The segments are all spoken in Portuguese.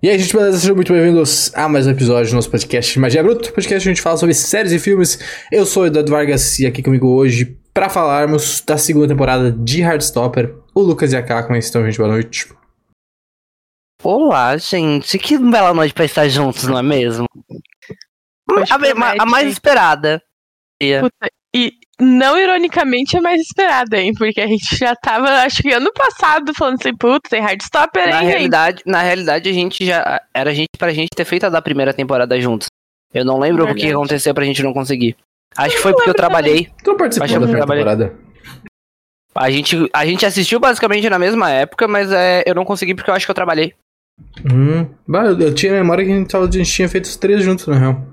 E aí, gente, beleza? Sejam muito bem-vindos a mais um episódio do nosso podcast Magia Bruto, podcast que a gente fala sobre séries e filmes. Eu sou o Eduardo Vargas e aqui comigo hoje para falarmos da segunda temporada de Hardstopper, o Lucas e a Cá. Como é estão, gente? Boa noite. Olá, gente. Que bela noite pra estar juntos, não é mesmo? A, a, a, mais esperada. Puta, e não ironicamente é mais esperada, hein? Porque a gente já tava, acho que ano passado, falando assim, puta, tem Hardstopper na hein? Realidade, na realidade, a gente já. Era gente pra gente ter feito a da primeira temporada juntos. Eu não lembro Verdade. o que aconteceu pra gente não conseguir. Acho que foi porque eu trabalhei. Também. Tu não participou da primeira temporada? A gente, a gente assistiu basicamente na mesma época, mas é, eu não consegui porque eu acho que eu trabalhei. Hum, bah, eu, eu tinha memória que a gente, tava, a gente tinha feito os três juntos, na real.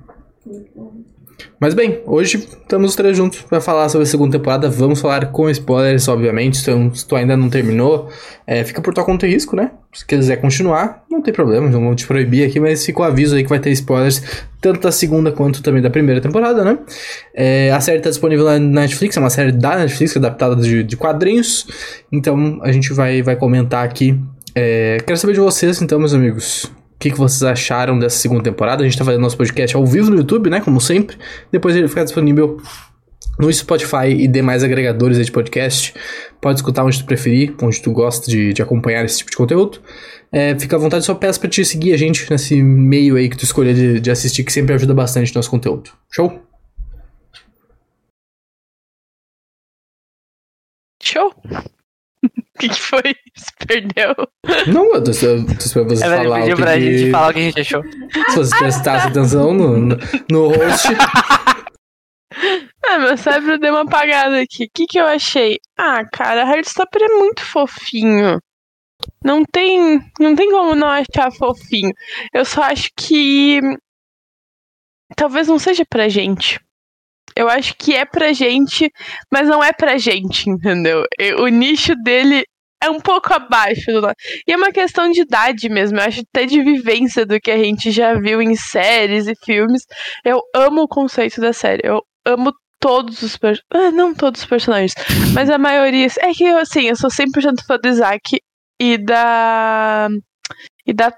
Mas bem, hoje estamos os três juntos para falar sobre a segunda temporada. Vamos falar com spoilers, obviamente. Então, se tu ainda não terminou, é, fica por tua conta e risco, né? Se quiser continuar, não tem problema, não vou te proibir aqui, mas fica o aviso aí que vai ter spoilers tanto da segunda quanto também da primeira temporada, né? É, a série está disponível na Netflix, é uma série da Netflix, adaptada de, de quadrinhos. Então, a gente vai, vai comentar aqui. É, quero saber de vocês, então, meus amigos o que, que vocês acharam dessa segunda temporada. A gente tá fazendo nosso podcast ao vivo no YouTube, né? Como sempre. Depois ele fica disponível no Spotify e demais agregadores de podcast. Pode escutar onde tu preferir, onde tu gosta de, de acompanhar esse tipo de conteúdo. É, fica à vontade, só peço pra te seguir a gente nesse meio aí que tu escolher de, de assistir, que sempre ajuda bastante no nosso conteúdo. Show! O que, que, foi? Se perdeu? Não, eu tô, tô esperando você Ela falar. pediu pra que... gente falar o que a gente achou. Se você prestasse atenção no, no, no host. ah, meu cérebro deu uma apagada aqui. O que, que eu achei? Ah, cara, Heartstopper é muito fofinho. Não tem, não tem como não achar fofinho. Eu só acho que talvez não seja pra gente. Eu acho que é pra gente, mas não é pra gente, entendeu? O nicho dele é um pouco abaixo do nosso. E é uma questão de idade mesmo, eu acho até de vivência do que a gente já viu em séries e filmes. Eu amo o conceito da série. Eu amo todos os personagens. Ah, não todos os personagens, mas a maioria. É que eu, assim, eu sou 100% fã do Isaac e da. E da.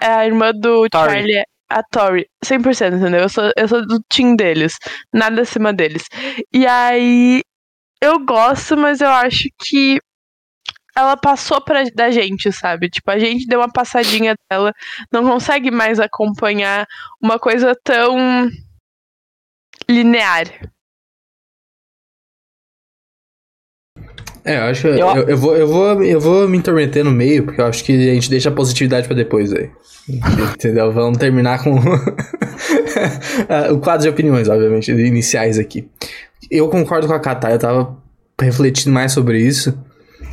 É, a irmã do Tori. Charlie a Tori, 100%, entendeu? Eu sou, eu sou do team deles, nada acima deles. E aí, eu gosto, mas eu acho que ela passou pra, da gente, sabe? Tipo, a gente deu uma passadinha dela, não consegue mais acompanhar uma coisa tão linear. É, eu acho que eu, eu, eu, vou, eu, vou, eu vou me intrometer no meio, porque eu acho que a gente deixa a positividade para depois aí. Entendeu? Vamos terminar com o quadro de opiniões, obviamente, iniciais aqui. Eu concordo com a Katai, eu tava refletindo mais sobre isso.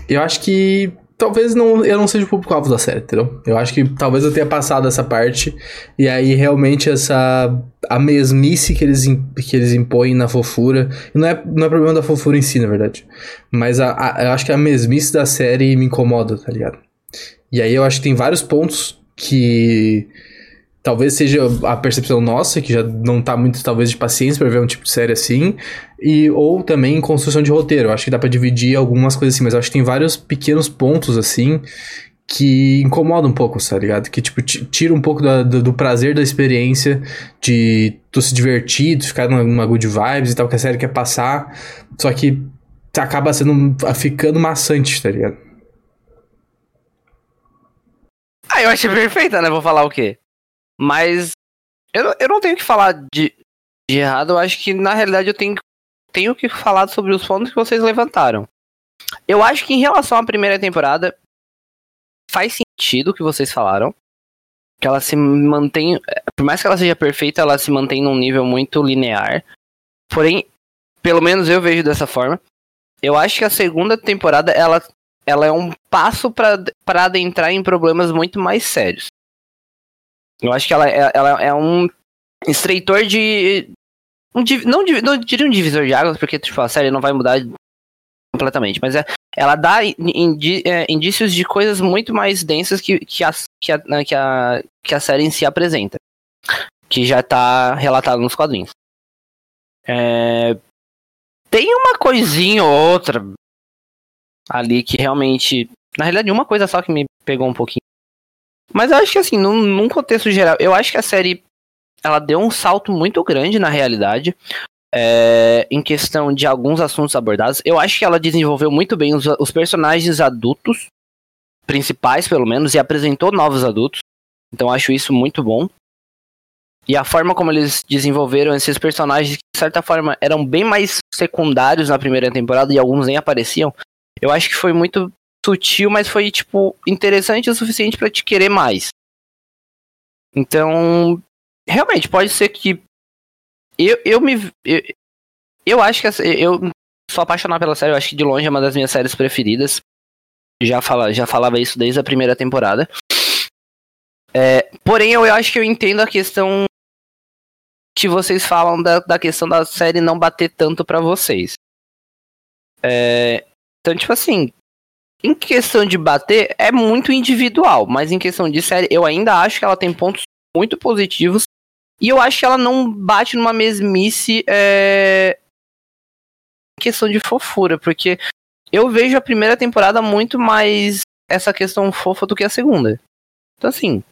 Eu acho que talvez não, eu não seja o público-alvo da série, entendeu? Eu acho que talvez eu tenha passado essa parte e aí realmente essa a mesmice que eles, que eles impõem na fofura, não é, não é problema da fofura em si, na verdade, mas a, a, eu acho que a mesmice da série me incomoda, tá ligado? E aí eu acho que tem vários pontos que talvez seja a percepção nossa, que já não tá muito, talvez, de paciência para ver um tipo de série assim, e ou também construção de roteiro. Acho que dá para dividir algumas coisas assim, mas acho que tem vários pequenos pontos assim que incomodam um pouco, tá ligado? Que, tipo, tira um pouco do, do, do, prazer da experiência de tu se divertir, tu ficar numa good vibes e tal, que a série quer passar, só que acaba sendo, ficando maçante, tá ligado? Ah, eu achei perfeita, né? Vou falar o quê? Mas eu, eu não tenho que falar de, de errado, eu acho que na realidade eu tenho, tenho que falar sobre os pontos que vocês levantaram. Eu acho que em relação à primeira temporada, faz sentido o que vocês falaram. Que ela se mantém. Por mais que ela seja perfeita, ela se mantém num nível muito linear. Porém, pelo menos eu vejo dessa forma. Eu acho que a segunda temporada ela, ela é um passo para adentrar em problemas muito mais sérios. Eu acho que ela, é, ela é um estreitor de. Um, não, não diria um divisor de águas, porque tipo, a série não vai mudar completamente, mas é, ela dá indi, é, indícios de coisas muito mais densas que, que, a, que, a, né, que, a, que a série em si apresenta. Que já está relatado nos quadrinhos. É, tem uma coisinha ou outra ali que realmente. Na realidade, uma coisa só que me pegou um pouquinho Mas eu acho que assim, num, num contexto geral, eu acho que a série ela deu um salto muito grande na realidade. É, em questão de alguns assuntos abordados, eu acho que ela desenvolveu muito bem os, os personagens adultos, principais pelo menos, e apresentou novos adultos. Então acho isso muito bom. E a forma como eles desenvolveram esses personagens, que de certa forma eram bem mais secundários na primeira temporada e alguns nem apareciam, eu acho que foi muito sutil, mas foi, tipo, interessante o suficiente para te querer mais. Então, realmente, pode ser que. Eu, eu me. Eu, eu acho que. Eu sou apaixonado pela série, eu acho que de longe é uma das minhas séries preferidas. Já, fala, já falava isso desde a primeira temporada. É, porém, eu, eu acho que eu entendo a questão que vocês falam da, da questão da série não bater tanto para vocês. É, então, tipo assim, em questão de bater, é muito individual, mas em questão de série, eu ainda acho que ela tem pontos muito positivos. E eu acho que ela não bate numa mesmice é... em questão de fofura, porque eu vejo a primeira temporada muito mais essa questão fofa do que a segunda. Então, assim,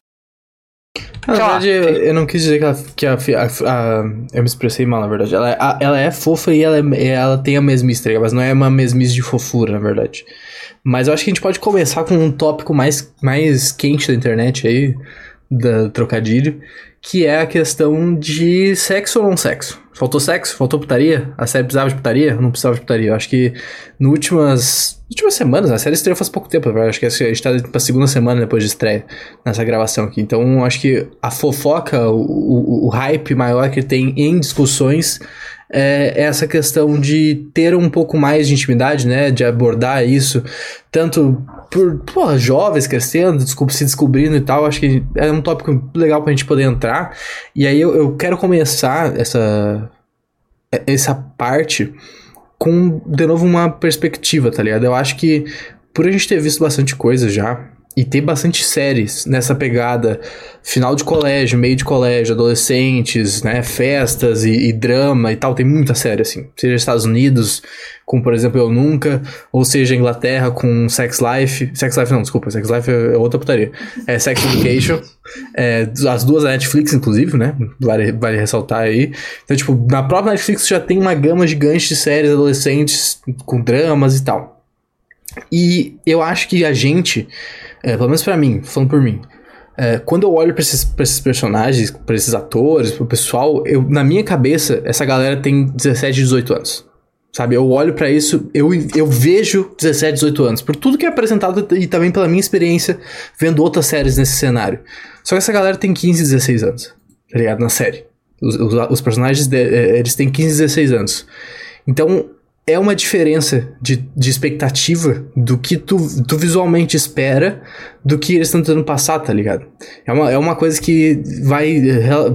na verdade, eu, eu, não quis dizer que, ela, que a, a, a, Eu me expressei mal, na verdade. Ela, a, ela é fofa e ela, é, ela tem a mesmice, tá mas não é uma mesmice de fofura, na verdade. Mas eu acho que a gente pode começar com um tópico mais, mais quente da internet aí, da trocadilho, que é a questão de sexo ou não sexo. Faltou sexo? Faltou putaria? A série precisava de putaria? Não precisava de putaria. Eu acho que nas últimas, últimas semanas, a série estreou faz pouco tempo, eu acho que a gente tá pra segunda semana depois de estreia nessa gravação aqui. Então acho que a fofoca, o, o, o hype maior que tem em discussões é essa questão de ter um pouco mais de intimidade, né? De abordar isso, tanto por porra, jovens crescendo, se descobrindo e tal. Acho que é um tópico legal pra gente poder entrar. E aí eu, eu quero começar essa, essa parte com, de novo, uma perspectiva, tá ligado? Eu acho que por a gente ter visto bastante coisa já, e tem bastante séries nessa pegada final de colégio, meio de colégio, adolescentes, né, festas e, e, drama e tal, tem muita série assim. Seja Estados Unidos, com por exemplo Eu Nunca, ou seja Inglaterra com Sex Life, Sex Life não, desculpa, Sex Life é outra putaria. É Sex Education, é, as duas da Netflix inclusive, né, vale, vale ressaltar aí. Então tipo, na própria Netflix já tem uma gama gigante de séries adolescentes com dramas e tal. E eu acho que a gente é, pelo menos para mim, falando por mim. É, quando eu olho pra esses, pra esses personagens, pra esses atores, pro pessoal, eu, na minha cabeça, essa galera tem 17, 18 anos. Sabe, eu olho para isso, eu, eu vejo 17, 18 anos, por tudo que é apresentado e também pela minha experiência vendo outras séries nesse cenário. Só que essa galera tem 15, 16 anos, tá ligado? Na série. Os, os, os personagens, de, é, eles têm 15, 16 anos. Então, é uma diferença de, de expectativa do que tu, tu visualmente espera do que eles estão tentando passar, tá ligado? É uma, é uma coisa que vai,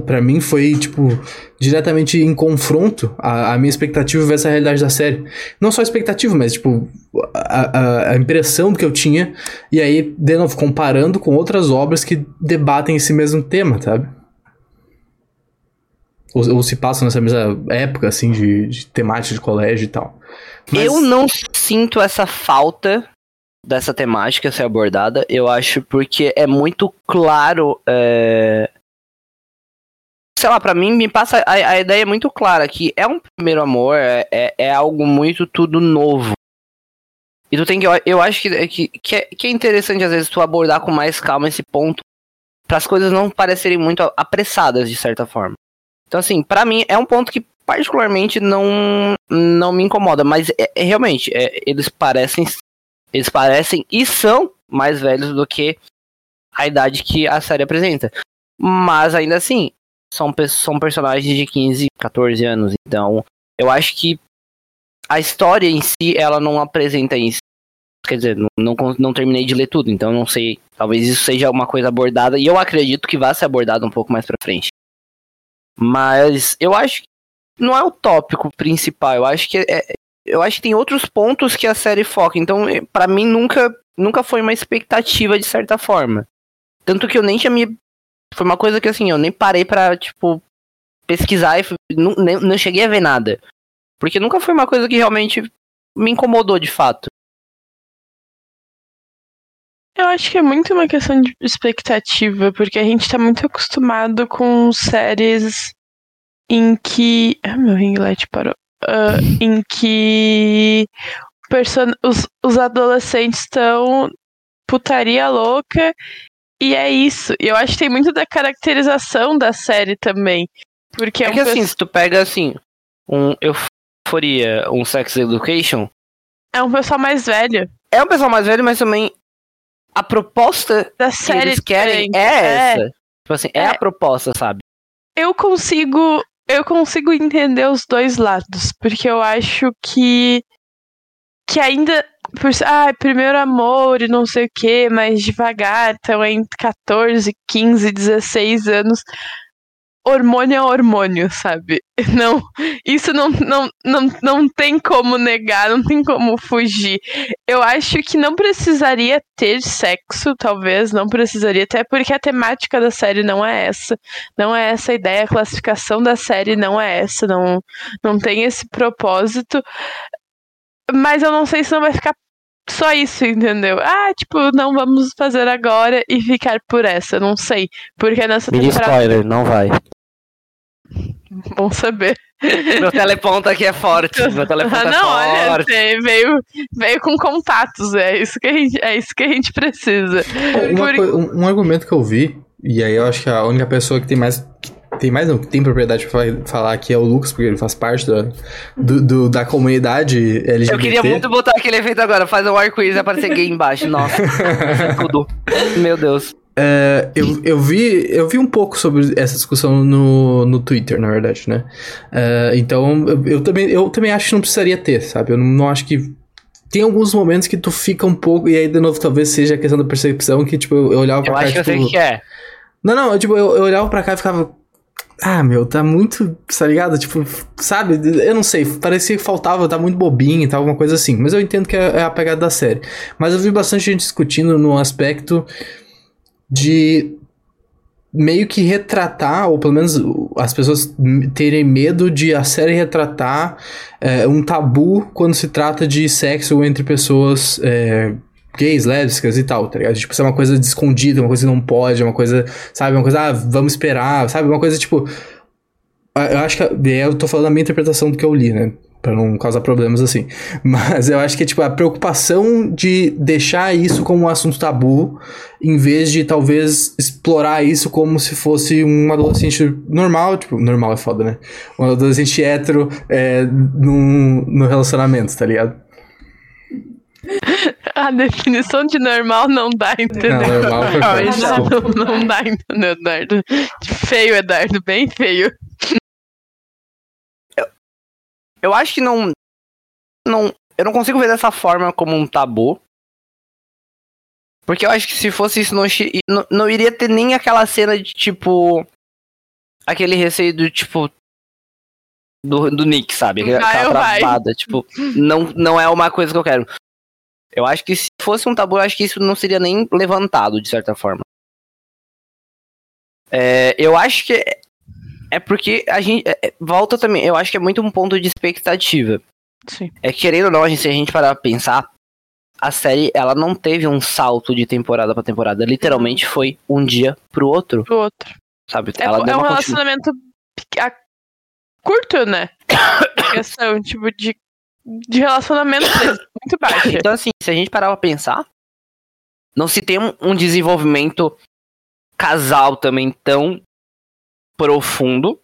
para mim, foi, tipo, diretamente em confronto a, a minha expectativa versus a realidade da série. Não só a expectativa, mas, tipo, a, a, a impressão que eu tinha, e aí, de novo, comparando com outras obras que debatem esse mesmo tema, sabe? Ou, ou, se passam nessa mesma época, assim, de, de temática de colégio e tal. Mas... Eu não sinto essa falta dessa temática ser abordada, eu acho porque é muito claro. É... Sei lá, pra mim, me passa. A, a, ideia é muito clara que é um primeiro amor, é, é, é algo muito tudo novo. E tu tem que. Eu acho que, que, que, é, que é interessante, às vezes, tu abordar com mais calma esse ponto. para as coisas não parecerem muito apressadas, de certa forma. Então, assim, para mim é um ponto que particularmente não, não me incomoda, mas é, é, realmente, é, eles parecem. Eles parecem e são mais velhos do que a idade que a série apresenta. Mas ainda assim, são, são personagens de 15, 14 anos. Então, eu acho que a história em si, ela não apresenta isso. Quer dizer, não, não, não terminei de ler tudo, então não sei. Talvez isso seja uma coisa abordada, e eu acredito que vai ser abordado um pouco mais pra frente. Mas eu acho que não é o tópico principal. Eu acho que é, eu acho que tem outros pontos que a série foca. Então, é, para mim nunca nunca foi uma expectativa de certa forma. Tanto que eu nem tinha me foi uma coisa que assim, eu nem parei para tipo pesquisar e não, nem, não cheguei a ver nada. Porque nunca foi uma coisa que realmente me incomodou de fato. Eu acho que é muito uma questão de expectativa, porque a gente tá muito acostumado com séries em que. Ah, meu ringlete parou. Uh, em que person... os, os adolescentes estão putaria louca e é isso. Eu acho que tem muito da caracterização da série também. Porque é, é um que assim, se tu pega assim, um Euforia, um Sex Education. É um pessoal mais velho. É um pessoal mais velho, mas também a proposta da que série eles querem é, é essa. Tipo assim, é, É. a proposta, sabe? Eu consigo. Eu consigo entender os dois lados. Porque eu acho que. Que ainda. Por, ah, primeiro amor e não sei o que, mais devagar, então entre 14, 15, 16 anos. Hormônio é hormônio, sabe? Não, isso não, não, não, não tem como negar, não tem como fugir. Eu acho que não precisaria ter sexo, talvez, não precisaria, até porque a temática da série não é essa. Não é essa a ideia, a classificação da série não é essa, não, não tem esse propósito. Mas eu não sei se não vai ficar só isso, entendeu? Ah, tipo, não vamos fazer agora e ficar por essa, não sei. Porque nessa Mini temporada. spoiler, não vai. Bom saber. Meu teleponto aqui é forte. Meu teleponto Ah, é não, olha, forte. tem- veio, veio com contatos, é isso que a gente, é isso que a gente precisa. Uma Por- coi- um, um argumento que eu vi, e aí eu acho que a única pessoa que tem mais. que tem mais não, que tem propriedade pra fa- falar aqui é o Lucas, porque ele faz parte da, do, do- da comunidade LGBT. Eu queria muito botar aquele efeito agora, faz um arco-íris e aparecer gay embaixo. Nossa, tudo. Meu Deus. É, eu, eu, vi, eu vi um pouco sobre essa discussão no, no Twitter, na verdade, né? É, então, eu, eu também, eu também acho que não precisaria ter, sabe? Eu não, não acho que. Tem alguns momentos que tu fica um pouco, e aí, de novo, talvez seja a questão da percepção, que, tipo, eu, eu olhava pra Eu cá, acho que eu sei o que é. Não, não, eu, tipo, eu, eu olhava pra cá e ficava. Ah, meu, tá muito. Tá ligado? Tipo, sabe? Eu não sei, parecia que faltava, tá muito bobinho e tal, alguma coisa assim. Mas eu entendo que é, é a pegada da série. Mas eu vi bastante gente discutindo no aspecto de meio que retratar, ou pelo menos as pessoas terem medo de a série retratar é, um tabu quando se trata de sexo entre pessoas é, gays, lésbicas e tal, tá ligado? Tipo, isso é uma coisa de escondida, uma coisa que não pode, uma coisa, sabe, uma coisa, ah, vamos esperar, sabe? Uma coisa tipo. Eu acho que. Eu tô falando a minha interpretação do que eu li, né? Pra não causar problemas assim. Mas eu acho que, tipo, a preocupação de deixar isso como um assunto tabu, em vez de talvez explorar isso como se fosse um adolescente normal, tipo, normal é foda, né? Um adolescente hétero é, no, no relacionamento, tá ligado? A definição de normal não dá, entendeu? Não, normal foi Não, não, não dá, entendeu, Eduardo? Feio, Eduardo, bem feio. Eu acho que não. não eu não consigo ver dessa forma como um tabu. Porque eu acho que se fosse isso, não, não, não iria ter nem aquela cena de tipo. Aquele receio do tipo. Do, do Nick, sabe? Aquela Vai ou vai? travada. Tipo, não, não é uma coisa que eu quero. Eu acho que se fosse um tabu, eu acho que isso não seria nem levantado, de certa forma. É, eu acho que é- porque a gente. é- é- volta também, eu acho que é muito um ponto de expectativa. Sim. É que, querendo ou não, a gente, se a gente parar pra pensar, a série ela não teve um salto de temporada pra temporada. Literalmente foi um dia pro outro, Pro outro. sabe? É, ela é um relacionamento a- curto, né? questão, tipo, de, de relacionamento mesmo, muito baixa. Então, assim, se a gente parar pra pensar, não se tem um, um desenvolvimento casal também tão profundo.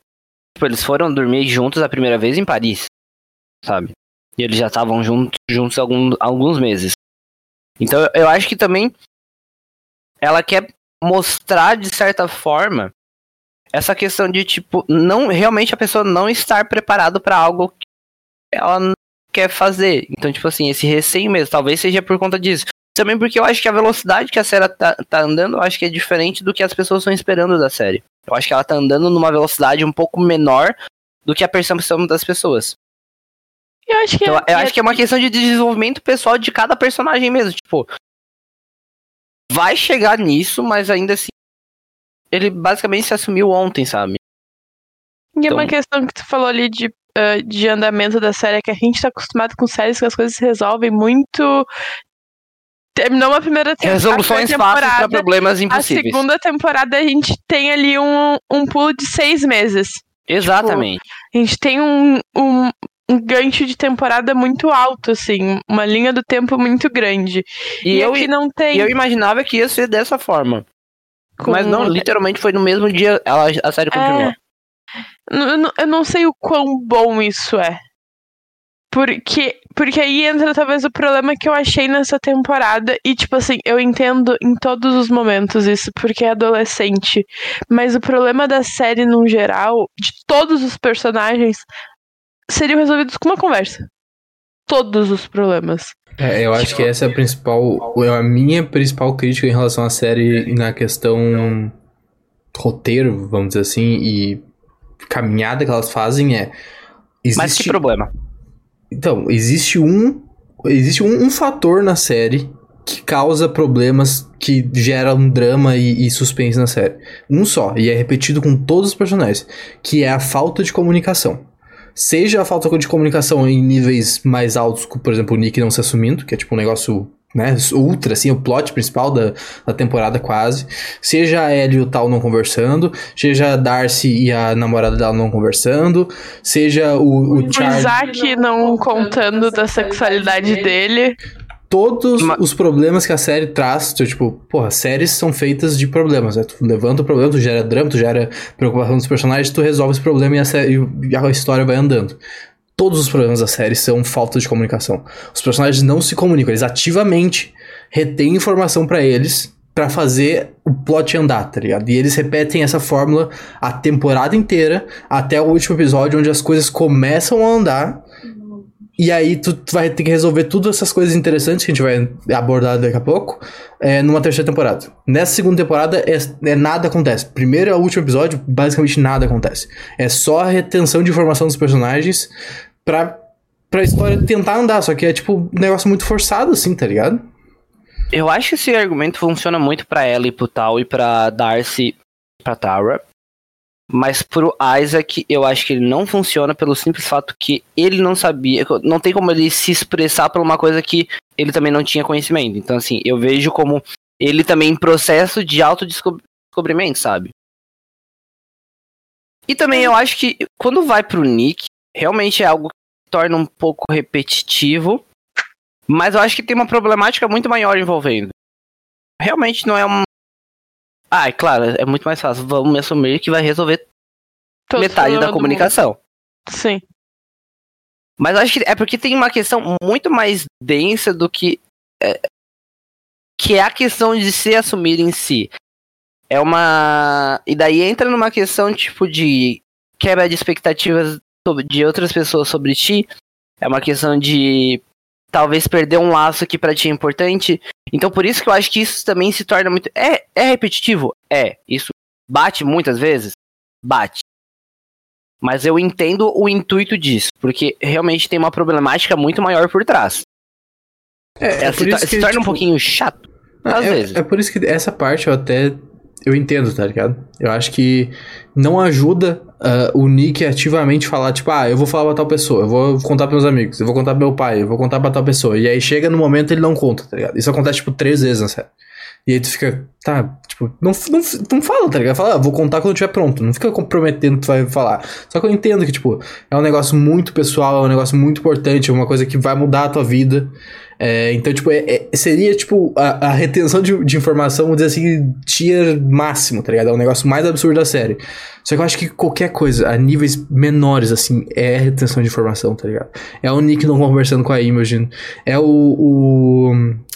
Tipo, eles foram dormir juntos a primeira vez em Paris, sabe? E eles já estavam juntos, juntos alguns meses. Então, eu- acho que também ela quer mostrar, de certa forma, essa questão de, tipo, não realmente a pessoa não estar preparado pra algo que ela quer fazer. Então, tipo assim, esse receio mesmo, talvez seja por conta disso. Também porque eu acho que a velocidade que a série tá, tá andando, eu acho que é diferente do que as pessoas estão esperando da série. Eu acho que ela tá andando numa velocidade um pouco menor do que a percepção das pessoas. Eu acho que, Então, é, eu acho que é uma questão de desenvolvimento pessoal de cada personagem mesmo. Tipo, vai chegar nisso, mas ainda assim, ele basicamente se assumiu ontem, sabe? E é uma Então- questão que tu falou ali de, ah, de andamento da série, é que a gente tá acostumado com séries que as coisas se resolvem muito terminou uma primeira temporada. Resoluções fáceis pra problemas A impossíveis. segunda temporada a gente tem ali um, um pulo de seis meses. Exatamente. A gente tem um, um, um gancho de temporada muito alto, assim, uma linha do tempo muito grande. e, eu, aqui não tem. e eu imaginava que ia ser dessa forma. com- Mas não, literalmente foi no mesmo dia ela, a série continuou. É. Eu não- eu não sei o quão bom isso é. Porque, porque aí entra talvez o problema que eu achei nessa temporada. E, tipo assim, eu entendo em todos os momentos isso, porque é adolescente. Mas o problema da série, no geral, de todos os personagens, seriam resolvidos com uma conversa. Todos os problemas. É, eu acho que essa é a principal, é a minha principal crítica em relação à série na questão roteiro, vamos dizer assim, e caminhada que elas fazem é Mas que existe, problema? Então existe um existe um, um fator na série que causa problemas que gera um drama e, e suspense na série. Um só, e é repetido com todos os personagens, que é a falta de comunicação. Seja a falta de comunicação em níveis mais altos, por exemplo, o Nick não se assumindo, que é tipo um negócio, né, ultra, assim, o plot principal da, da temporada quase. Seja a Ellie e o Tal não conversando, seja a Darcy e a namorada dela não conversando, seja o, o O Charlie... Isaac não contando da sexualidade dele. todos Ma- os problemas que a série traz, tu, tipo, porra, séries são feitas de problemas, né? Tu levanta o problema, tu gera drama, tu gera preocupação dos personagens, tu resolve esse problema e a, série, e a história vai andando. Todos os problemas da série são falta de comunicação. Os personagens não se comunicam, eles ativamente retêm informação pra eles pra fazer o plot andar, tá ligado? E eles repetem essa fórmula a temporada inteira até o último episódio onde as coisas começam a andar e aí tu, tu vai ter que resolver todas essas coisas interessantes que a gente vai abordar daqui a pouco é, numa terceira temporada. Nessa segunda temporada, é, é nada acontece. Primeiro ao último episódio, basicamente nada acontece. É só a retenção de informação dos personagens pra, pra história tentar andar. Só que é tipo um negócio muito forçado, assim, tá ligado? Eu acho que esse argumento funciona muito pra ela e pro Tal e pra Darcy e pra Tara. Mas pro Isaac, eu acho que ele não funciona pelo simples fato que ele não sabia. Não tem como ele se expressar por uma coisa que ele também não tinha conhecimento. Então, assim, eu vejo como ele também em processo de autodescobrimento, sabe? E também eu acho que quando vai pro Nick, realmente é algo que torna um pouco repetitivo. Mas eu acho que tem uma problemática muito maior envolvendo. Realmente não é um. Ah, é claro, é muito mais fácil. Vamos me assumir que vai resolver Todo metade da comunicação. Sim. Mas eu acho que é porque tem uma questão muito mais densa do que. é, que é a questão de se assumir em si. É uma. E daí entra numa questão tipo de quebra de expectativas de outras pessoas sobre ti. É uma questão de talvez perder um laço que pra ti é importante. Então por isso que eu acho que isso também se torna muito. É, é repetitivo? É. Isso bate muitas vezes? Bate. Mas eu entendo o intuito disso, porque realmente tem uma problemática muito maior por trás. É, É, se, to- se torna um pouquinho chato. às é, vezes. é por isso que essa parte eu até. Eu entendo, tá ligado? Eu acho que não ajuda ah, o Nick ativamente falar, tipo, ah, eu vou falar pra tal pessoa, eu vou contar pros meus amigos, eu vou contar pro meu pai, eu vou contar pra tal pessoa. E aí chega no momento ele não conta, tá ligado? Isso acontece, tipo, três vezes na série. E aí tu fica, tá, tipo, não, não, não fala, tá ligado? Fala, ah, vou contar quando tiver pronto. Não fica comprometendo que tu vai falar. Só que eu entendo que, tipo, é um negócio muito pessoal, é um negócio muito importante, é uma coisa que vai mudar a tua vida. É, então, tipo, é- é- seria, tipo, a, a retenção de, de informação, vamos dizer assim, tier máximo, tá ligado? É o negócio mais absurdo da série. Só que eu acho que qualquer coisa, a níveis menores, assim, é retenção de informação, tá ligado? É o Nick não conversando com a Imogen. É o, o,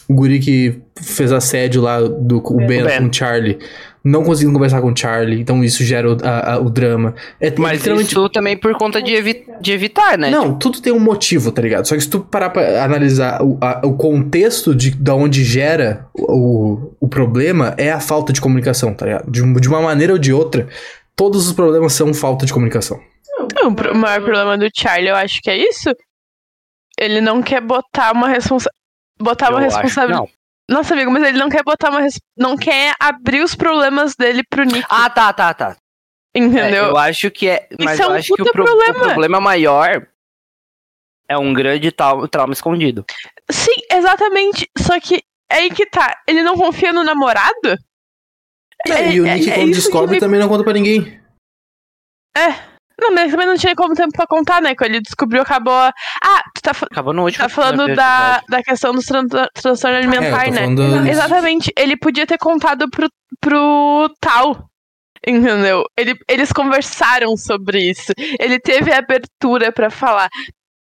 o guri que fez assédio lá do o Ben, Ben. com o Charlie. Não conseguindo conversar com o Charlie, então isso gera o, a- a- o drama. É Mas literalmente isso também por conta de, evi- de evitar, né? não, tudo tem um motivo, tá ligado? Só que se tu parar pra analisar o, a- o contexto de da onde gera o, o problema, é a falta de comunicação, tá ligado? De, de uma maneira ou de outra, todos os problemas são falta de comunicação. O pro- o maior problema do Charlie, eu acho que é isso. Ele não quer botar uma responsa botar uma Eu que responsabilidade. Nossa, amigo, mas ele não quer botar uma. res- Não quer abrir os problemas dele pro Nick. Ah, tá, tá, tá. É, entendeu? eu acho que é. Mas é eu um acho que o, puta pro- problema. o problema maior é um grande trau- trauma escondido. Sim, exatamente. Só que é aí que tá. Ele não confia no namorado? É, e o Nick, é quando isso descobre, me- também não conta pra ninguém. Não, mas também não tinha como tempo pra contar, né? Quando ele descobriu, acabou. a- Ah, tu tá, Acabou no último tá falando da, da questão do tran transtorno É, alimentar, tô né? falando Exatamente. Ele podia ter contado pro, pro tal. Entendeu? Ele, eles conversaram sobre isso. Ele teve a abertura pra falar.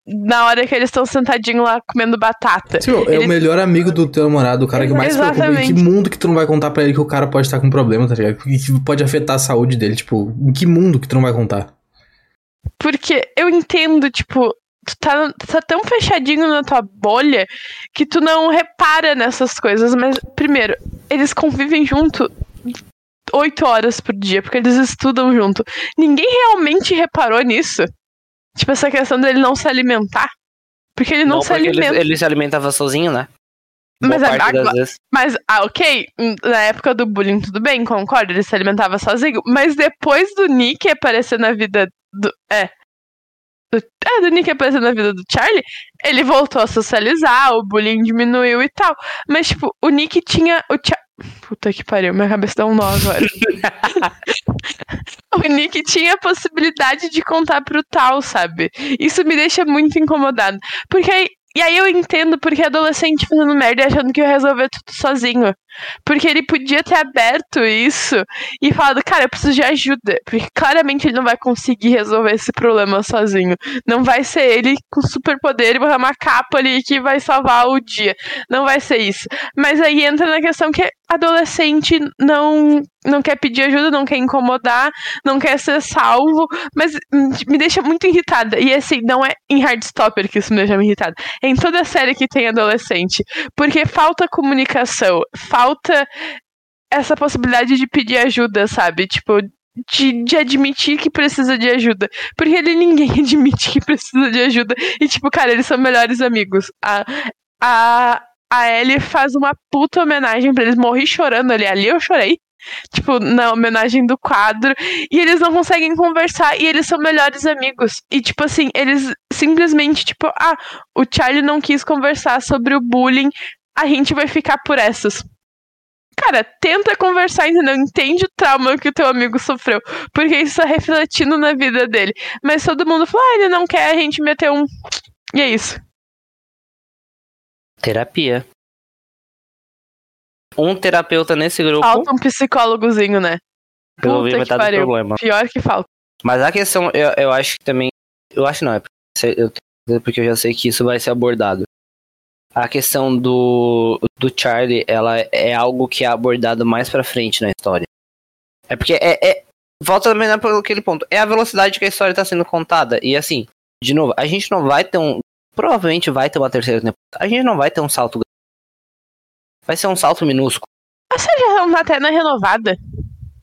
Na hora que eles estão sentadinhos lá comendo batata. Sim, é Ele- o melhor amigo do teu namorado, o cara que mais se preocupa. Em que Exatamente. mundo que tu não vai contar pra ele que o cara pode estar com problema, tá ligado? Que pode afetar a saúde dele, tipo, em que mundo que tu não vai contar? Porque eu entendo, tipo, tu tá, tá tão fechadinho na tua bolha que tu não repara nessas coisas. Mas, primeiro, eles convivem junto oito horas por dia, porque eles estudam junto. Ninguém realmente reparou nisso. Tipo, essa questão dele não se alimentar. Porque ele não, Não, se porque ele, alimenta. ele se alimentava sozinho, né? Boa Mas parte agora-. Mas, ah, ok, hum, na época do bullying, tudo bem, concordo, ele se alimentava sozinho. Mas depois do Nick aparecer na vida do. É. Do, é, do Nick aparecer na vida do Charlie, ele voltou a socializar, o bullying diminuiu e tal. Mas, tipo, o Nick tinha. O Puta que pariu, minha cabeça dá um nó agora. o Nick tinha a possibilidade de contar pro tal, sabe? Isso me deixa muito incomodado. Porque aí. E aí eu entendo porque adolescente fazendo merda e achando que ia resolver tudo sozinho. Porque ele podia ter aberto isso e falado, cara, eu preciso de ajuda. Porque claramente ele não vai conseguir resolver esse problema sozinho. Não vai ser ele com superpoder e uma capa ali que vai salvar o dia. Não vai ser isso. Mas aí entra na questão que adolescente não, não quer pedir ajuda, não quer incomodar, não quer ser salvo. Mas me deixa muito irritada. E assim, não é em Hardstopper que isso me deixa irritada. É em toda série que tem adolescente. Porque falta comunicação, falta essa possibilidade de pedir ajuda, sabe? Tipo, de, de admitir que precisa de ajuda. Porque ele ninguém admite que precisa de ajuda. E, tipo, cara, eles são melhores amigos. A, a, a Ellie faz uma puta homenagem pra eles. Morri chorando ali. Ali eu chorei. Tipo, na homenagem do quadro. E eles não conseguem conversar. E eles são melhores amigos. E, tipo assim, eles simplesmente, tipo, ah, o Charlie não quis conversar sobre o bullying. A gente vai ficar por essas. Cara, tenta conversar, entendeu? Entende o trauma que o teu amigo sofreu. Porque isso tá refletindo na vida dele. Mas todo mundo fala, ah, ele não quer, a gente meteu um. E é isso. Terapia. Um terapeuta nesse grupo Falta um psicólogozinho, né? resolveu Puta metade do problema. Pior que falta. Mas a questão, eu, eu acho que também. Eu acho não, é porque eu, porque eu já sei que isso vai ser abordado. A questão do, do Charlie, ela é algo que é abordado mais pra frente na história. É porque é. é volta também para aquele ponto. É a velocidade que a história tá sendo contada. E assim, de novo, a gente não vai ter um. Provavelmente vai ter uma terceira temporada. A gente não vai ter um salto. Vai ser um salto minúsculo. A série já não tá até na renovada.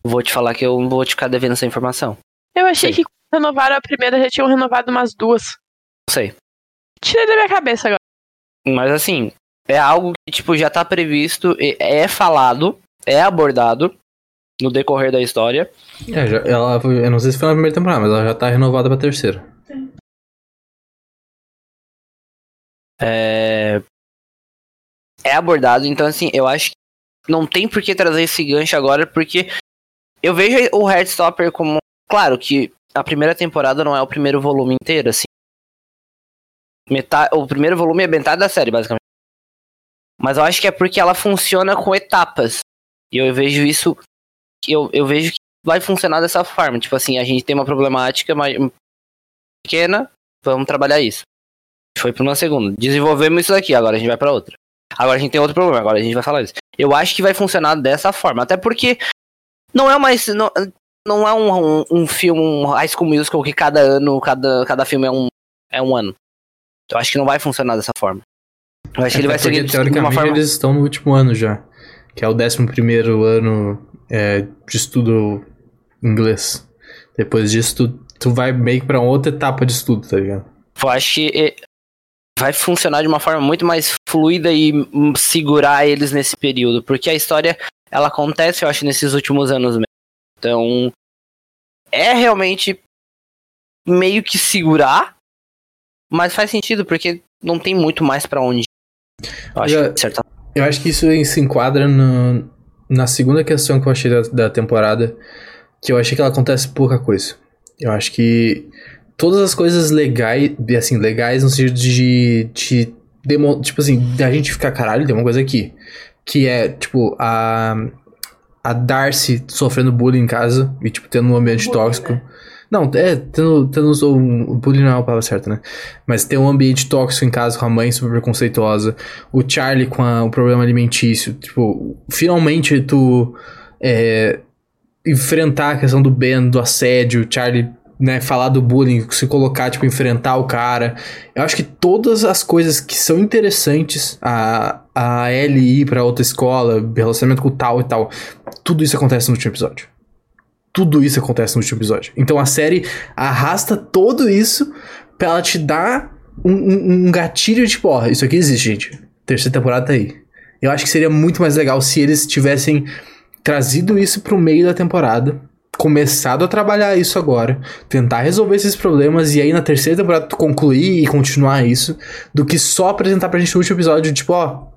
Vou te falar que eu vou te ficar devendo essa informação. Eu achei Sei. que quando renovaram a primeira já tinham renovado umas duas. Não sei. Tirei da minha cabeça agora. Mas assim, é algo que tipo, já tá previsto, é falado, é abordado no decorrer da história. É, já, ela, eu não sei se foi na primeira temporada, mas ela já tá renovada pra terceira. É, é abordado, então assim, eu acho que não tem por que trazer esse gancho agora, porque eu vejo o Heartstopper como. Claro que a primeira temporada não é o primeiro volume inteiro, assim. Metade, o primeiro volume é metade da série, basicamente. Mas eu acho que é porque ela funciona com etapas. E eu vejo isso. Eu, eu vejo que vai funcionar dessa forma. Tipo assim, a gente tem uma problemática mais pequena, vamos trabalhar isso. Foi pra uma segunda. Desenvolvemos isso daqui, agora a gente vai pra outra. Agora a gente tem outro problema, agora a gente vai falar isso. Eu acho que vai funcionar dessa forma. Até porque não é mais. Não, não é um, um, um filme, um High School Musical que cada ano, cada, cada filme é um, é um ano. Eu acho que não vai funcionar dessa forma. Eu acho que ele vai seguir de uma teoricamente, forma. eles estão no último ano já. Que é o décimo primeiro ano é, de estudo inglês. Depois disso, tu, tu vai meio que pra outra etapa de estudo, tá ligado? Eu acho que eh, vai funcionar de uma forma muito mais fluida e hum, segurar eles nesse período, porque a história ela acontece, eu acho, nesses últimos anos mesmo. Então, é realmente meio que segurar, mas faz sentido porque não tem muito mais pra onde. Eu acho certa Eu acho que isso se enquadra no, na segunda questão que eu achei da, da temporada, que eu achei que ela acontece pouca coisa. Eu acho que todas as coisas legais, assim, legais no sentido de, de demo, tipo assim, a gente ficar, caralho, tem uma coisa aqui. Que é, tipo, a, a Darcy sofrendo bullying em casa e, tipo, tendo um ambiente bullying, tóxico. Né? Não, é, tendo, tendo um, bullying não é a palavra certa, né? Mas ter um ambiente tóxico em casa com a mãe super preconceituosa, o Charlie com a, o problema alimentício, tipo, finalmente tu é, enfrentar a questão do Ben, do assédio, Charlie né, falar do bullying, se colocar, tipo, enfrentar o cara. Eu acho que todas as coisas que são interessantes, a, a ir pra outra escola, relacionamento com tal e tal, tudo isso acontece no último episódio. Tudo isso acontece no último episódio. Então a série arrasta tudo isso pra ela te dar um, um, um gatilho, tipo, ó, isso aqui existe, gente. Terceira temporada tá aí. Eu acho que seria muito mais legal se eles tivessem trazido isso pro meio da temporada começado a trabalhar isso agora, tentar resolver esses problemas e aí na terceira temporada tu concluir e continuar isso, do que só apresentar pra gente no último episódio, tipo, ó.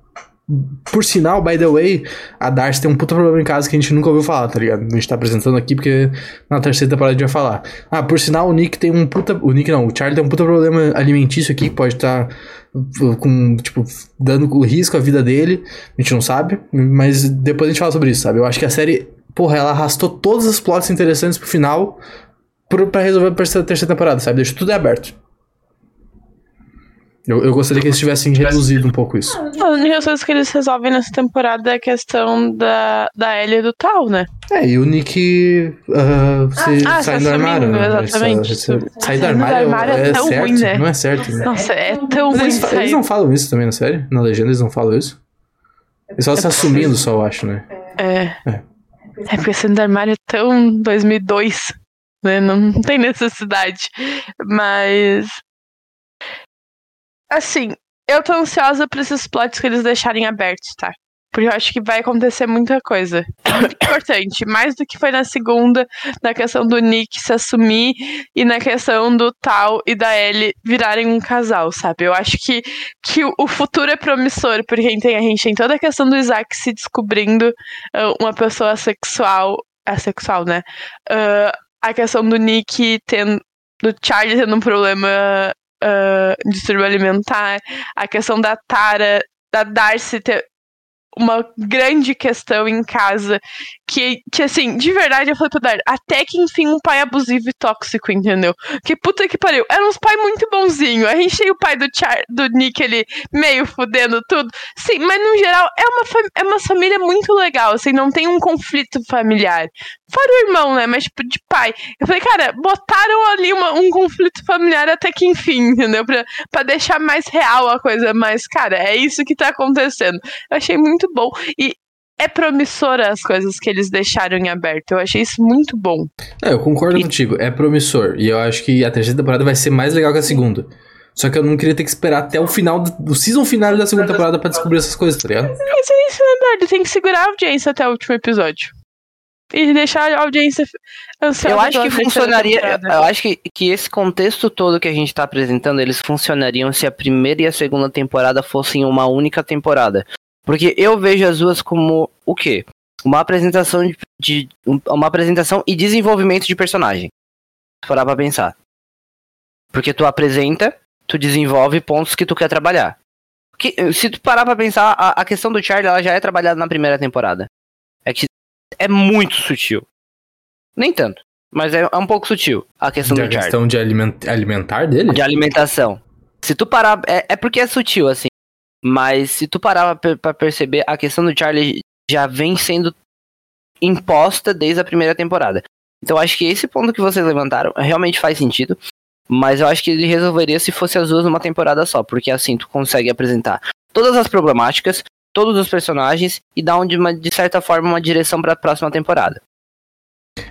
Por sinal, by the way, a Darcy tem um puta problema em casa que a gente nunca ouviu falar, tá ligado? A gente tá apresentando aqui porque na terceira temporada a gente vai falar. Ah, por sinal, o Nick tem um puta. O Nick não, o Charlie tem um puta problema alimentício aqui que pode estar tá com, tipo, dando risco à vida dele. A gente não sabe, mas depois a gente fala sobre isso, sabe? Eu acho que a série porra, ela arrastou todos os plots interessantes pro final para resolver a terceira temporada, sabe? Deixou tudo aberto. Eu, eu gostaria que eles tivessem reduzido um pouco isso. A única coisa que eles resolvem nessa temporada é a questão da, da Ellie e do tal, né? É, e o Nick uh, se ah, sai do armário, né? Exatamente. sair do armário, armário é, é, tão certo, ruim, né? Não é certo. Né? Nossa, é tão Mas ruim. Eles, eles, não falam isso também na série? Na legenda eles não falam isso? Eles só é se assumindo só, eu acho, né? É. é. É porque sendo do armário é tão 2002, né? Não, tem necessidade. Mas. Assim, eu tô ansiosa pra esses plots que eles deixarem abertos, tá? Porque eu acho que vai acontecer muita coisa. Muito importante. Mais do que foi na segunda, na questão do Nick se assumir e na questão do Tal e da Ellie virarem um casal, sabe? Eu acho que, que o futuro é promissor, porque tem, a gente tem toda a questão do Isaac se descobrindo uh, uma pessoa sexual. Assexual, né? Uh, a questão do Nick tendo. Do Charlie tendo um problema uh, distúrbio alimentar, a questão da Tara, da Darcy ter, uma grande questão em casa. Que, que assim, de verdade, eu falei pro Dar, até que enfim um pai abusivo e tóxico, entendeu? Que puta que pariu. Era uns pai muito bonzinho. A gente tem o pai do, Char, do Nick ele meio fudendo tudo. Sim, mas no geral é uma, é uma família muito legal, assim, não tem um conflito familiar. Fora o irmão, né? Mas, tipo, de pai. Eu falei, cara, botaram ali uma, um conflito familiar até que enfim, entendeu? Pra, pra deixar mais real a coisa. Mas, cara, é isso que tá acontecendo. Eu achei muito bom. E é promissora as coisas que eles deixaram em aberto. Eu achei isso muito bom. É, eu concordo e... contigo. É promissor. E eu acho que a terceira temporada vai ser mais legal que a segunda. Só que eu não queria ter que esperar até o final do, do season final da segunda temporada para descobrir essas coisas, tá ligado? Mas é isso, né? Tem que segurar a audiência até o último episódio e deixar a audiência ansiosa. Eu acho que funcionaria. Eu acho que, que esse contexto todo que a gente está apresentando, eles funcionariam se a primeira e a segunda temporada fossem uma única temporada. Porque eu vejo as duas como o quê? Uma apresentação de, de uma apresentação e desenvolvimento de personagem. Se parar pra pensar. Porque tu apresenta, tu desenvolve pontos que tu quer trabalhar. Que, se tu parar pra pensar, a, a questão do Charlie ela já é trabalhada na primeira temporada. É que é muito sutil. Nem tanto, mas é, é um pouco sutil a questão de do Charlie. A questão de aliment alimentar dele? De alimentação. Se tu parar, é, é porque é sutil, assim. Mas se tu parar pra, pra perceber, a questão do Charlie já vem sendo imposta desde a primeira temporada. Então acho que esse ponto que vocês levantaram realmente faz sentido. Mas eu acho que ele resolveria se fosse as duas numa temporada só. Porque assim tu consegue apresentar todas as problemáticas, todos os personagens e dar, um, de, uma, de certa forma, uma direção para a próxima temporada.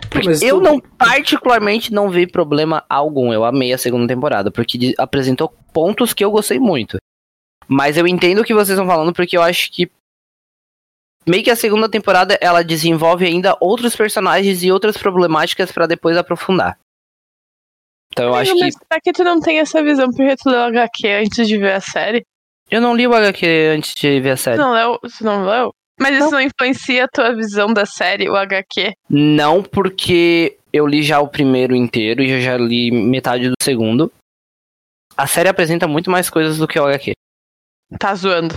Porque eu tu... não, particularmente, não vi problema algum. Eu amei a segunda temporada, porque apresentou pontos que eu gostei muito. Mas eu entendo o que vocês estão falando, porque eu acho que meio que a segunda temporada ela desenvolve ainda outros personagens e outras problemáticas para depois aprofundar. Então eu acho mas que. Será que tu não tem essa visão porque tu leu HQ antes de ver a série? Eu não li o HQ antes de ver a série. Não leu? Você não leu? Mas isso não influencia a tua visão da série, o HQ? Não, porque eu li já o primeiro inteiro e eu já li metade do segundo. A série apresenta muito mais coisas do que o HQ. Tá zoando.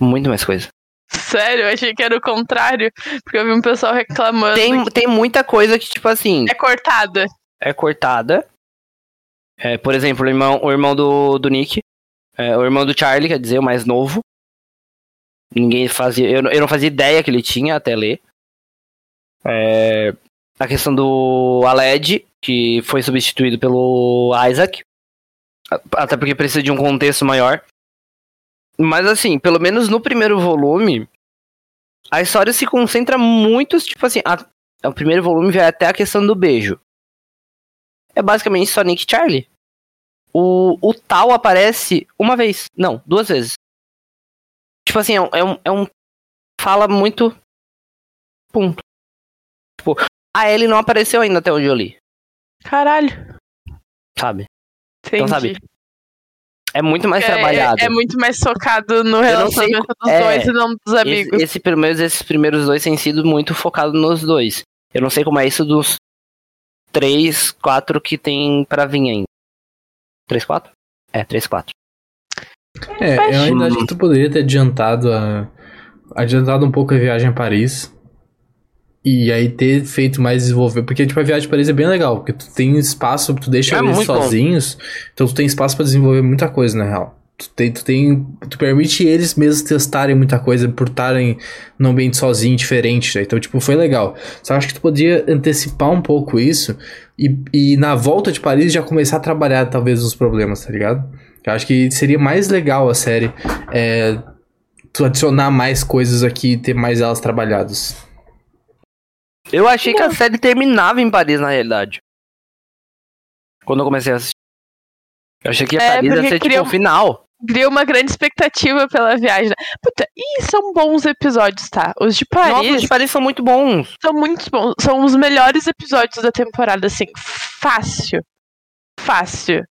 Muito mais coisas. Sério, eu achei que era o contrário. Porque eu vi um pessoal reclamando. Tem, que tem muita coisa que, tipo assim, É cortada. é cortada. É, por exemplo, o irmão, o irmão do, do Nick. É, o irmão do Charlie, quer dizer, o mais novo. Ninguém fazia. Eu, eu não fazia ideia que ele tinha até ler. É, a questão do Aled, que foi substituído pelo Isaac. Até porque precisa de um contexto maior. Mas assim, pelo menos no primeiro volume, a história se concentra muito, tipo assim, a- o primeiro volume vai até a questão do beijo. É basicamente só Nick e Charlie. O, o Tal aparece uma vez. Não, duas vezes. Tipo assim, é um, é um, é um- Fala muito. Ponto. Tipo, a Ellie não apareceu ainda até onde eu li, Caralho. sabe? Entendi. Então, sabe, É muito mais É- trabalhado. É, é muito mais focado no sei relacionamento dos é, dois e não dos Esse, amigos. esse, pelo menos esses primeiros dois têm sido muito focados nos dois. Eu não sei como é isso dos três, quatro que tem pra vir ainda. Três, quatro? É, três, quatro. É, eu ainda acho que tu poderia ter adiantado a. Adiantado um pouco a viagem a Paris. E aí ter feito mais desenvolver. Porque, tipo, a viagem a Paris é bem legal. Porque tu tem espaço, tu deixa É eles muito bom. sozinhos. Então tu tem espaço pra desenvolver muita coisa, na real. Tu tem, tu tem. Tu permite eles mesmos testarem muita coisa por estarem num ambiente sozinho, diferente. Né? Então, tipo, foi legal. Só acho que tu podia antecipar um pouco isso. E, e na volta de Paris já começar a trabalhar, talvez, os problemas, tá ligado? Eu acho que seria mais legal a série é, tu adicionar mais coisas aqui e ter mais elas trabalhadas. Eu achei que a série terminava em Paris, na realidade. Quando eu comecei a assistir. Eu achei que a É, Paris ia ser tipo o final. Cria uma grande expectativa pela viagem. Puta, e são bons episódios, tá? Os de Nossa, Paris os de Paris são muito bons. são muito bons. São os melhores episódios da temporada, assim. Fácil. Fácil.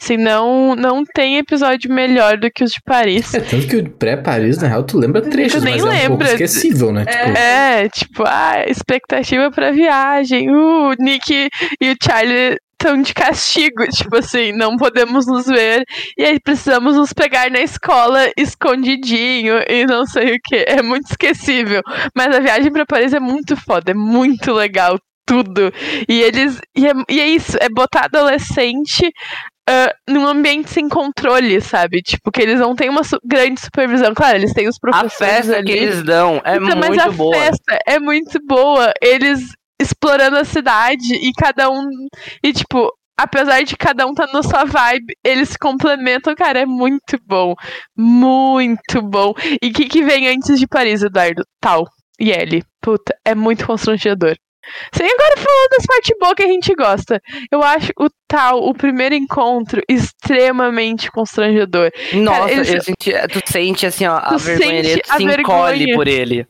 Assim, não, não tem episódio melhor do que os de Paris. É, tanto que o pré-Paris, na real, tu lembra trechos, nem mas é um pouco lembra. esquecível, né? Tipo, É, tipo, ah, expectativa pra viagem. Uh, o Nick e o Charlie estão de castigo. Tipo assim, não podemos nos ver. E aí precisamos nos pegar na escola escondidinho e não sei o que. É muito esquecível. Mas a viagem pra Paris é muito foda, é muito legal. Tudo. E eles. E é, e é isso, é botar adolescente ah, num ambiente sem controle, sabe? Tipo, que eles não têm uma su- grande supervisão. Claro, eles têm os A professores festa ali. que eles dão é Então, mas muito a boa. festa é muito boa. Eles explorando a cidade e cada um. E, tipo, apesar de cada um tá na sua vibe, eles se complementam, cara. É muito bom. Muito bom. E o que, que vem antes de Paris, Eduardo? Tal. E ele. Puta, é muito constrangedor. Sem agora falando das partes boas que a gente gosta. Eu acho o tal, o primeiro encontro, extremamente constrangedor. Nossa, eles- eu senti, tu sente assim, ó, a vergonha sente dele, tu a se encolhe vergonha. por ele.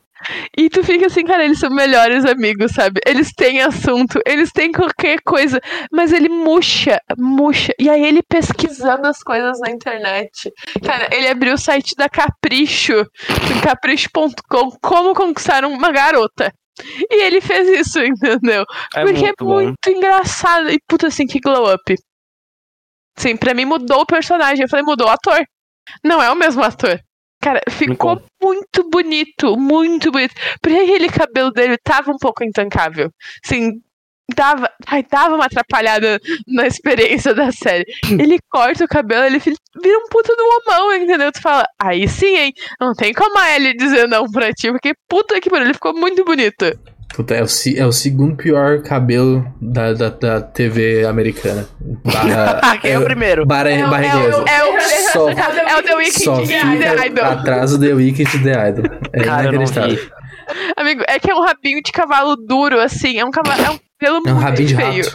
E tu fica assim, cara, eles são melhores amigos, sabe? Eles têm assunto, eles têm qualquer coisa, mas ele murcha, murcha. E aí ele pesquisando as coisas na internet. Cara, ele abriu o site da Capricho, capricho.com, como conquistar uma garota. E ele fez isso, entendeu? É Porque muito é bom. muito engraçado. E puta assim, que glow up. Sim, pra mim mudou o personagem. Eu falei, mudou o ator. Não é o mesmo ator. Cara, ficou muito bonito, muito bonito. Porque aquele cabelo dele tava um pouco intancável. Assim, dava, ai, dava uma atrapalhada na experiência da série. Ele corta o cabelo, ele vira um puta do homão, entendeu? Tu fala, aí sim, hein? Não tem como a Ellie dizer não pra ti, porque puta que pariu, ele ficou muito bonito. Puta, é, o, é o segundo pior cabelo da, da, da TV americana. Barra, Quem é o primeiro? Barra, É o- barra é inglesa. é o- Só, É o The Weeknd só de fica Idol. atrás do The Weeknd The Idol. É Cara, inacreditável. Amigo, é que é um rabinho de cavalo duro, assim. É um cavalo. É um cabelo É um muito de feio.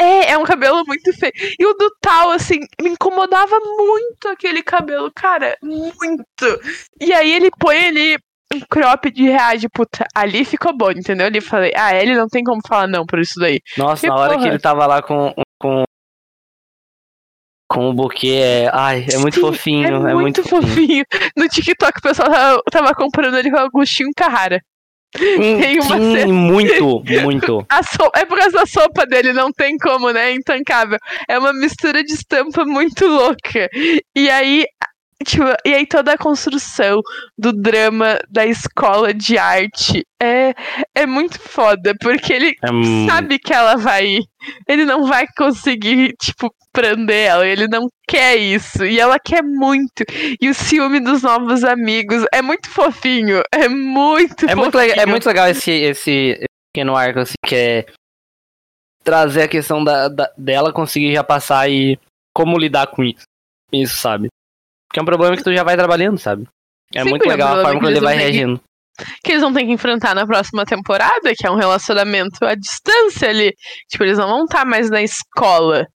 É, é um cabelo muito feio. E o do tal, assim, me incomodava muito aquele cabelo, cara, muito. E aí ele põe ali um crop de reage, puta, ali ficou bom, entendeu? Ali falei, ah, ele não tem como falar não por isso daí. Nossa, Que na hora porra. que ele tava lá com, com, com o buquê é. Ai, é muito Sim, fofinho. É, muito, fofinho. No TikTok o pessoal tava, tava comprando ele com o Agostinho Carrara. Hum, Tem uma Sim, cena- muito, muito. A so- É por causa da sopa dele, não tem como, né? É intancável. É uma mistura de estampa muito louca. E aí, tipo, e aí toda a construção do drama da escola de arte é, é muito foda, porque ele É sabe que ela vai. Ele não vai conseguir, tipo, prender ela. Ele não quer isso. E ela quer muito. E o ciúme dos novos amigos é muito fofinho. É muito É muito, fofinho. legal, é muito legal esse, esse, esse pequeno arco, assim, que é trazer a questão da, da- dela conseguir já passar e como lidar com isso, isso, sabe? Porque é um problema que tu já vai trabalhando, sabe? É Sim, muito é legal a forma que como ele vai têm que- reagindo. que eles vão ter que enfrentar na próxima temporada, que é um relacionamento à distância ali. Tipo, eles não vão estar mais na escola.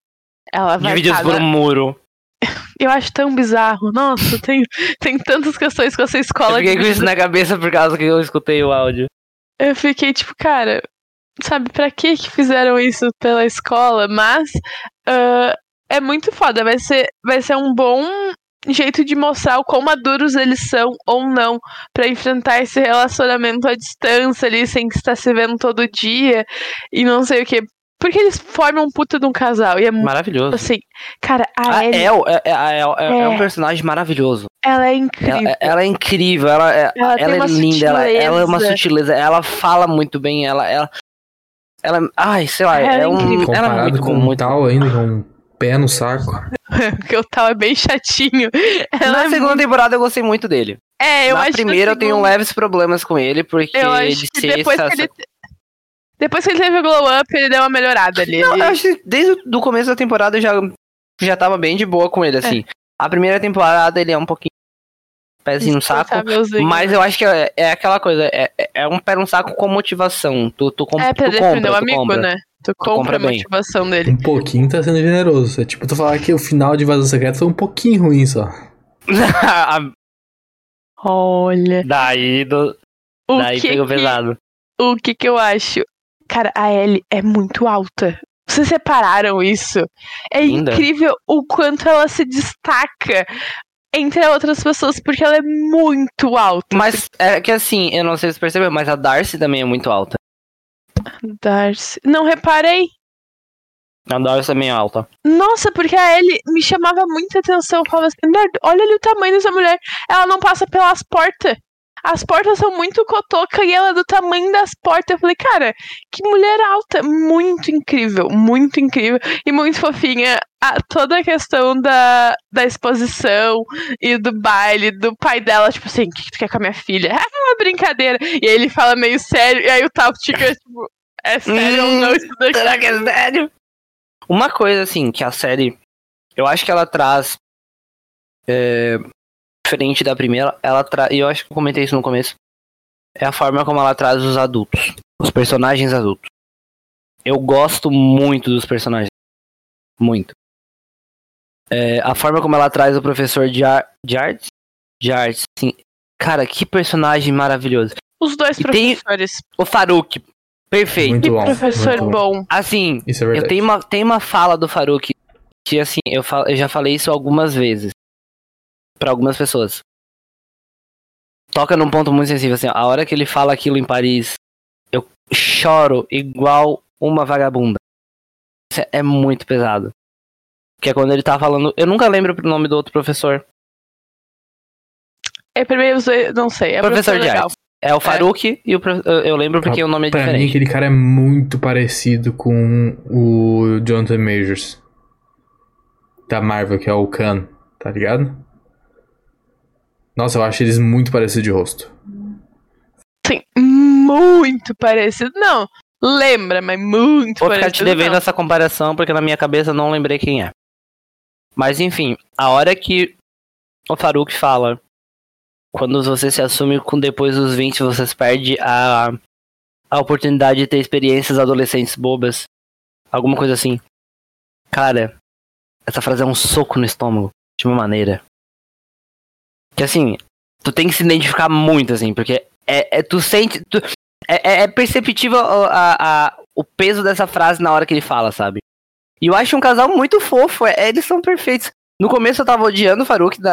Ela vai Divididos tá por um muro. Eu acho tão bizarro. Nossa, tem, tem tantas questões com essa Eu escola. fiquei com isso na cabeça por causa que eu escutei o áudio. Eu fiquei tipo, cara, sabe, pra que que fizeram isso pela escola? Mas ah, é muito foda. Vai ser, vai ser um bom jeito de mostrar o quão maduros eles são ou não pra enfrentar esse relacionamento à distância ali, sem que estar se vendo todo dia e não sei o que. Porque eles formam um puta de um casal. E é muito Maravilhoso. assim, cara, a A Ellie, El é, é, a El é, é um É. personagem maravilhoso. ela é incrível. Ela, ela é incrível, ela, é- Ela ela é linda, ela, ela é uma sutileza. sutileza, ela fala muito bem, ela. ela, ela ai, sei lá, Ela é é um, incrível. ela é Comparado muito com muito tal ainda, com um pé no saco. Porque o tal é bem chatinho. Ela Na é segunda muito- temporada eu gostei muito dele. É, eu Na acho que primeira eu tenho leves problemas com ele, porque Eu acho de que depois essa- que ele. Depois que ele teve o glow up, ele deu uma melhorada ali. Não, Ele- eu acho que desde o começo da temporada eu já, já tava bem de boa com É. ele, assim. A primeira temporada ele é um pouquinho pezinho no saco. Mas eu acho que é, é aquela coisa, é, é- é um pé no saco com motivação. Tu, tu, com, É pra tu defender compra, o tu amigo, compra. né? Tu compra, compra a bem. motivação dele. Um pouquinho tá sendo generoso. É tipo tu falar que o final de Invasão Secreta foi um pouquinho ruim só. Olha. daí do, O daí que pegou que, pesado. o que que eu acho? Cara, a Ellie é muito alta. Vocês separaram isso? É Linda. incrível o quanto ela se destaca entre outras pessoas, porque ela é muito alta. Mas é que assim, eu não sei se você percebeu, mas a Darcy também é muito alta. Darcy. Não reparei. A Darcy é alta. Nossa, porque a Ellie me chamava muita atenção. Eu falava assim, "Nerd, olha ali o tamanho dessa mulher. Ela não passa pelas portas. As portas são muito cotoca e ela é do tamanho das portas. Eu falei, cara, que mulher alta. Muito incrível, muito incrível. E muito fofinha. A- toda a questão da, da exposição e do baile, do pai dela, tipo assim, o que, que tu quer com a minha filha? Ah, brincadeira. E aí ele fala meio sério, e aí o fica, tipo, é sério ou não isso daqui? Será que é sério? Uma coisa, assim, que a série. Eu acho que ela traz. É, diferente da primeira, ela traz. E eu acho que eu comentei isso no começo. É a forma como ela traz os adultos. Os personagens adultos. Eu gosto muito dos personagens. Muito. É, a forma como ela traz o professor de, ar, de artes. De artes, sim. Cara, que personagem maravilhoso. Os dois E tem- professores. O Farouk. Perfeito. Muito Que bom. professor muito bom. Assim, Isso é eu tenho uma, tem uma fala do Farouk que assim, eu, fal, eu já falei isso algumas vezes pra algumas pessoas. Toca num ponto muito sensível, assim, ó, a hora que ele fala aquilo em Paris, eu choro igual uma vagabunda. Isso é, muito pesado. Que é quando ele tá falando. Eu nunca lembro o nome do outro professor. É primeiro, não sei. É professor de legal. É o Farouk e o. Eu lembro porque o nome é Pra mim, diferente. aquele cara é muito parecido com o Jonathan Majors. Da Marvel, que é o Khan, tá ligado? Nossa, eu acho eles muito parecidos de rosto. Sim, muito parecido. Não, lembra, mas muito Vou ficar parecido. te devendo não. essa comparação porque na minha cabeça eu não lembrei quem é. Mas enfim, a hora que o Farouk fala quando você se assume com depois dos 20, você perde a, a oportunidade de ter experiências adolescentes bobas. Alguma coisa assim. Cara, essa frase é um soco no estômago, de uma maneira. Que assim, tu tem que se identificar muito, assim, porque é, é- tu sente. tu- é, é- é perceptível a, a- o peso dessa frase na hora que ele fala, sabe? E eu acho um casal muito fofo, é, eles são perfeitos. No começo eu tava odiando o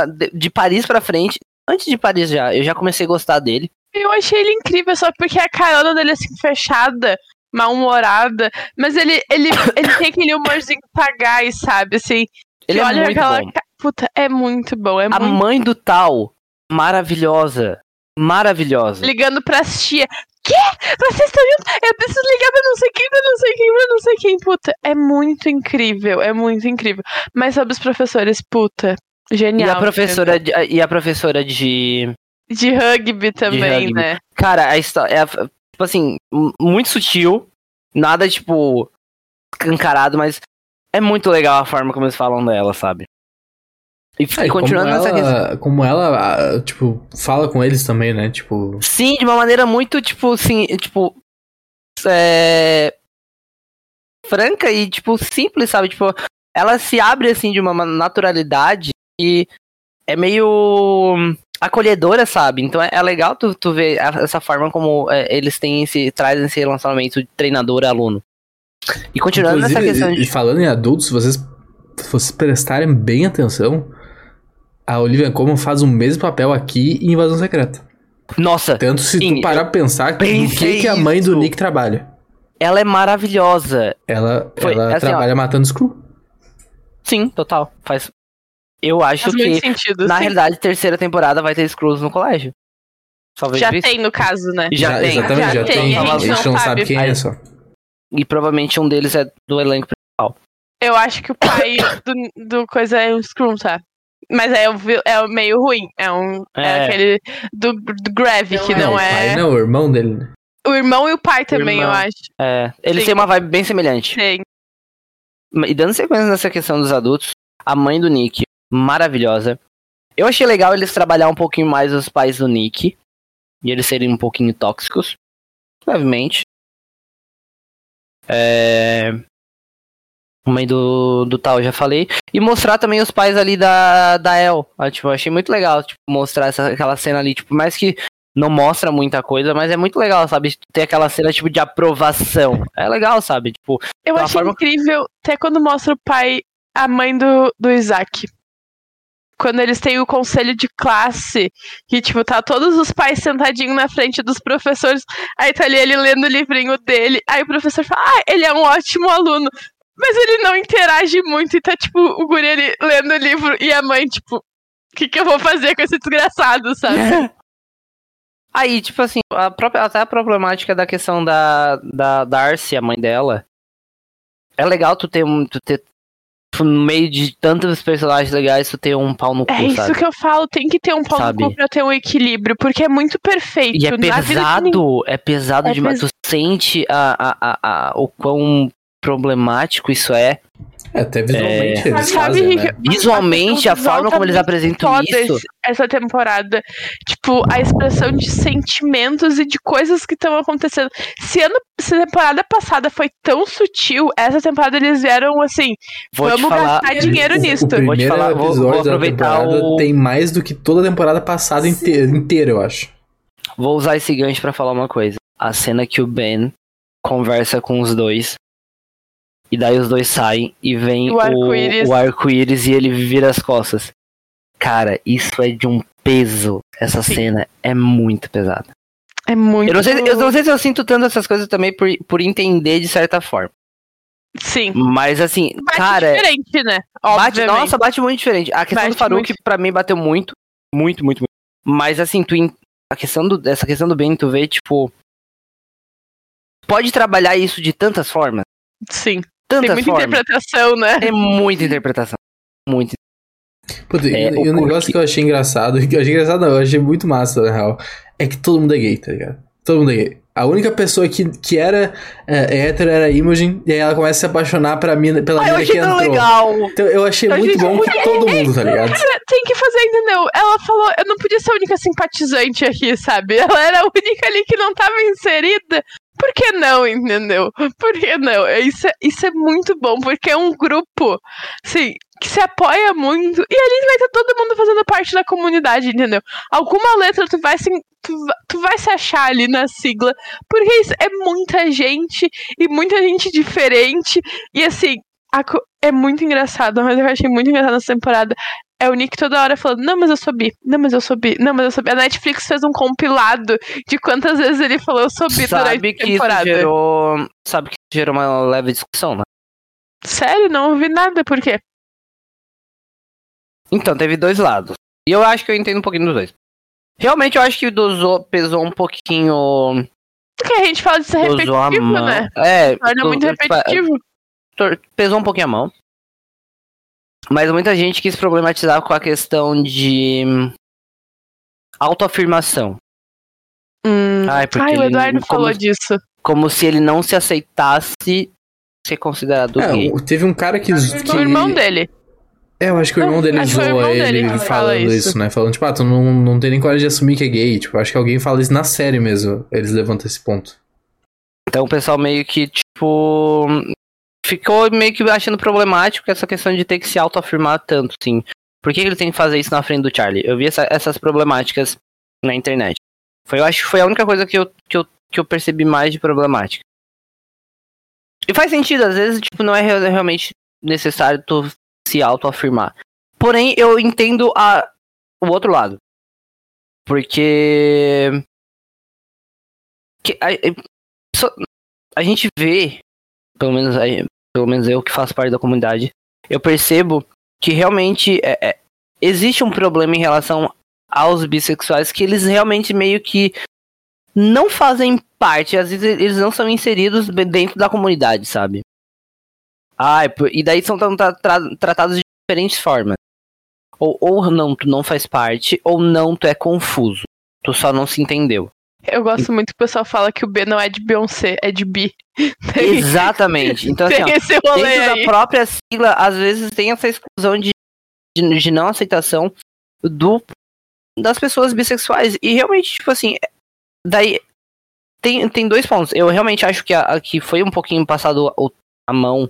de, de Paris pra frente. Antes de Paris já, eu já comecei a gostar dele. Eu achei ele incrível, só porque a carona dele assim, fechada, mal-humorada. Mas ele, ele, ele tem aquele humorzinho sagaz, sabe? Assim, Ele é olha muito aquela. bom. Puta, é muito bom. É A muito mãe do Tal, maravilhosa. Maravilhosa. ligando pras tia. Quê? Vocês estão juntos? Eu preciso ligar pra não sei quem, pra não sei quem, pra não sei quem. Puta, é muito incrível, é muito incrível. Mas sobre os professores, puta, E genial. a professora de, e a professora de. De rugby também, rugby. né? Cara, a história. É, tipo assim, muito sutil. Nada, tipo, escancarado, mas é muito legal a forma como eles falam dela, sabe? E, É, e continuando como nessa questão. ela, como ela, tipo, fala com eles também, né? Tipo, Sim, de uma maneira muito, tipo, assim, tipo. É. Franca e, tipo, simples, sabe? Tipo, ela se abre, assim, de uma ma- naturalidade e é meio acolhedora, sabe? Então é, é legal tu, tu ver a- essa forma como é, eles têm esse. trazem esse relacionamento de treinador-aluno. E continuando nessa inclusive, questão e, de. e falando em adultos, se vocês, vocês prestarem bem atenção, a Olivia Colman faz o mesmo papel aqui em Invasão Secreta. Nossa, Tanto se Sim, tu parar pra pensar que, que, que a mãe do. Nick trabalha. ela é maravilhosa. Ela, Foi, ela assim, ó. trabalha matando Screw. Sim, total. Faz. Eu acho Faz que. muito sentido. Na sim. realidade, terceira temporada vai ter Screws no colégio. Já isso. tem, no caso, né? Já tem. Exatamente, já, já tem. tem, A gente não sabe quem é só. E provavelmente um deles é do elenco principal. Eu acho que o pai do, do coisa é um Scrum, tá? Mas é, o é o meio ruim. É um. É, É. aquele do, do Grave, que Não, não, o é. pai não, o irmão dele. né? O irmão e o pai também, eu irmão. acho. É, eles Sim. têm uma vibe bem semelhante. Tem. E dando sequência nessa questão dos adultos, a mãe do Nick, maravilhosa. Eu achei legal eles trabalhar um pouquinho mais os pais do Nick. E eles serem um pouquinho tóxicos. Levemente. É. A mãe do, do tal, já falei. E mostrar também os pais ali da, da El. Ah, tipo, eu achei muito legal, tipo, mostrar essa, aquela cena ali. Tipo, mais que não mostra muita coisa, mas é muito legal, sabe? Ter aquela cena, tipo, de aprovação. É legal, sabe? Tipo, Eu achei forma- incrível até quando mostra o pai, a mãe do, do Isaac. Quando eles têm o conselho de classe, que, tipo, tá todos os pais sentadinhos na frente dos professores, aí tá ali ele lendo o livrinho dele, aí o professor fala, ah, ele é um ótimo aluno, mas ele não interage muito, e tá, tipo, o guri ali lendo o livro, e a mãe, tipo, o que que eu vou fazer com esse desgraçado, sabe? Aí, tipo assim, a própria, até a problemática da questão da, da Darcy, a mãe dela. É legal tu ter um. Tu ter, no meio de tantos personagens legais, tu ter um pau no cu, É isso sabe? que eu falo, tem que ter um pau Sabe? no cu pra ter um equilíbrio, porque é muito perfeito. E é pesado, é pesado É demais. Tu sente a, a, a, a- o quão problemático isso é. É, até visualmente eles Sabe, fazem, né? Visualmente, a forma como eles apresentam isso. essa temporada. Tipo, a expressão de sentimentos e de coisas que estão acontecendo. Se, ano, se a temporada passada foi tão sutil, essa temporada eles vieram assim: Vou vamos falar. gastar dinheiro O- nisso. O primeiro Vou te falar, vou- episódio vou da aproveitar temporada o- tem mais do que toda a temporada passada inteira, inteira, eu acho. Vou usar esse gancho pra falar uma coisa. A cena que o Ben conversa com os dois. E daí os dois saem e vem O o arco-íris. o arco-íris e ele vira as costas. Cara, isso é de um peso. Essa Sim. cena é muito pesada. É muito. Eu não, sei, eu não sei se eu sinto tanto essas coisas também por, por entender de certa forma. Sim. Mas assim, Bate cara, diferente, né? bate, nossa, bate muito diferente. A questão Bate do Farouk muito. pra mim bateu muito, muito, muito, muito. Mas assim, tu, a questão do, essa questão do Ben, tu vê, tipo, pode trabalhar isso de tantas formas, Sim. Tem tantas muita formas. interpretação, né? Tem muita interpretação. Muito. Puta, É, e, o o negócio porquê- que eu achei engraçado, que eu achei engraçado não, eu achei muito massa, na real, é que todo mundo é gay, tá ligado? Todo mundo é gay. A única pessoa que, que era é, hétero era a Imogen, e aí ela começa a se apaixonar pra mina, pela eu mina que entrou. legal. Então eu achei muito bom que todo mundo, tá ligado? Cara, tem que fazer, entendeu? Ela falou, eu não podia ser a única simpatizante aqui, sabe? Ela era a única ali que não tava inserida. Por que não, entendeu? Por que não? Isso é, isso é muito bom, porque é um grupo, assim, que se apoia muito. E ali vai ter todo mundo fazendo parte da comunidade, entendeu? Alguma letra tu vai se, tu, tu vai se achar ali na sigla, porque isso é muita gente e muita gente diferente. E assim, é muito engraçado, mas eu achei muito engraçado nessa temporada. É o Nick toda hora falando, não, mas eu sou bi, não, mas eu sou bi, não, mas eu sou bi. A Netflix fez um compilado de quantas vezes ele falou eu sou bi Sabe durante a temporada. gerou. Sabe que gerou uma leve discussão, né? Sério, não ouvi nada, por quê? Então, teve dois lados. E eu acho que eu entendo um pouquinho dos dois. Realmente eu acho que dosou, pesou um pouquinho. Porque a gente fala de ser repetitivo, né? É, Torna do- muito tipo, repetitivo. tor- pesou um pouquinho a mão. Mas muita gente quis problematizar com a questão de hum, autoafirmação. Hum. Ai, porque Ai, o ele- Eduardo como- falou disso. Como se ele não se aceitasse ser considerado É, gay. teve um cara que. que... O irmão dele. É, eu acho que o Não, irmão dele zoa irmão ele dele falando isso. isso. né? Falando, tipo, ah, tu não, não tem nem coragem de assumir que é gay. Tipo, acho que alguém fala isso na série mesmo. Eles levantam esse ponto. Então o pessoal meio que, tipo. Ficou meio que achando problemático essa questão de ter que se autoafirmar tanto, assim. Por que ele tem que fazer isso na frente do Charlie? Eu vi essa- essas problemáticas na internet. Foi, eu acho que foi a única coisa que eu, que, eu, que eu percebi mais de problemática. E faz sentido, às vezes, tipo, não é re- realmente necessário tu se autoafirmar. Porém, eu entendo a, o outro lado. Porque. Que, a, só- a gente vê, pelo menos, pelo menos eu que faço parte da comunidade, eu percebo que realmente é- é, existe um problema em relação aos bissexuais que eles realmente meio que não fazem parte, às vezes eles não são inseridos dentro da comunidade, sabe? Ah, e daí são tra- tra- tra- tratados de diferentes formas. Ou, ou não, tu não faz parte, ou não, tu é confuso. Tu só não se entendeu. Eu gosto muito que o pessoal fala que o B não é de Beyoncé, é de. Tem, Exatamente. Então, assim, ó, dentro aí. da própria sigla, às vezes tem essa exclusão de, de, de não aceitação do das pessoas bissexuais. E realmente, tipo assim, daí tem, tem dois pontos. Eu realmente acho que, a, que foi um pouquinho passado o- a mão,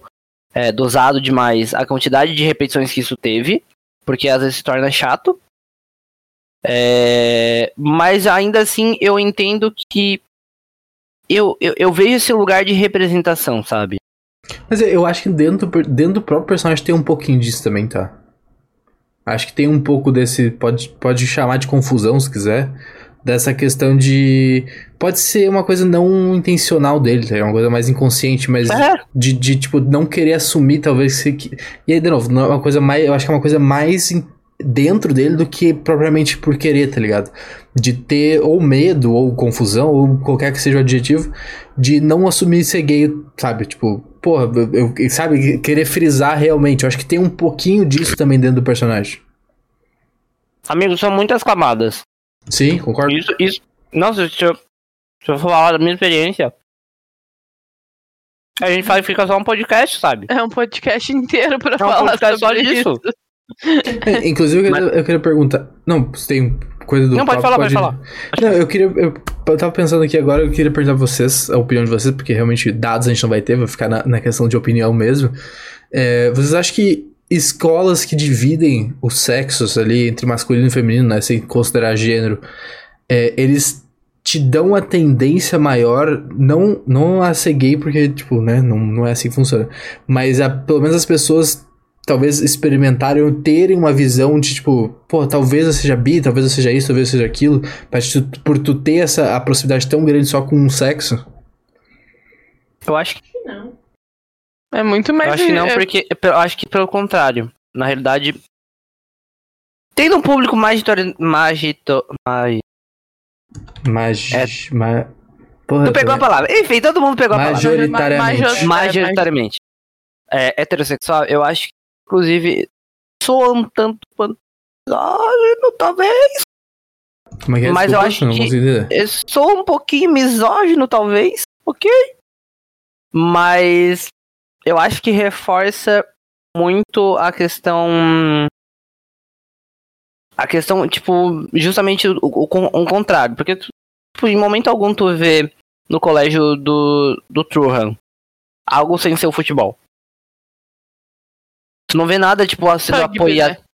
é, dosado demais a quantidade de repetições que isso teve, porque às vezes se torna chato. É, mas ainda assim, eu entendo que eu, eu, eu vejo esse lugar de representação, sabe? Mas eu- acho que dentro, dentro do próprio personagem tem um pouquinho disso também, tá? Acho que tem um pouco desse. Pode, pode chamar de confusão se quiser. Dessa questão de. Pode ser uma coisa não intencional dele, tá? É uma coisa mais inconsciente, mas É. de, de, tipo, não querer assumir, talvez. Se, e aí, de novo, não é uma coisa mais. Eu acho que é uma coisa mais dentro dele do que propriamente por querer, tá ligado? De ter ou medo, ou confusão, ou qualquer que seja o adjetivo, de não assumir ser gay, sabe? Tipo, porra, eu, eu- sabe? Querer frisar realmente. Eu acho que tem um pouquinho disso também dentro do personagem. Amigos, são muitas camadas. Sim, concordo. Isso, isso. Nossa, se eu, se eu falar da minha experiência. A gente faz, fica só um podcast, sabe? É um podcast inteiro pra É um falar sobre disso. isso. É, inclusive, eu queria, eu queria perguntar. Não, você tem coisa do. Não, pode papo, falar, pode falar. Não, eu queria. Eu, eu tava pensando aqui agora, eu queria perguntar pra vocês, a opinião de vocês, porque realmente dados a gente não vai ter, vai ficar na, na questão de opinião mesmo. É, vocês acham que escolas que dividem os sexos ali entre masculino e feminino, né, sem considerar gênero, é, eles te dão a tendência maior, não, não a ser gay, porque, tipo, né, não, não é assim que funciona, mas a, pelo menos as pessoas talvez experimentarem terem uma visão de, tipo, pô, talvez eu seja bi, talvez eu seja isso, talvez eu seja aquilo, mas por tu ter essa a proximidade tão grande só com um sexo. Eu acho que, É muito mais. eu acho que não, é- porque eu acho que pelo contrário. Na realidade, tendo um público magito, magito, mag, Mas. É. ma- porra, Tu pegou a palavra. Enfim, todo mundo pegou a palavra. Majoritariamente. Major- Majoritariamente. É, heterossexual, eu acho que, inclusive, soa um tanto quanto. misógino, talvez. Como é que é? Mas eu Desculpa, acho não que-. Eu sou um pouquinho misógino, talvez. Ok. Mas eu acho que reforça muito a questão. A questão, tipo, justamente o, o, o contrário. Porque, tipo, em momento algum tu vê no colégio do, do Truhan algo sem ser o futebol. Tu não vê nada, tipo, sendo Rugby, apoiado. né?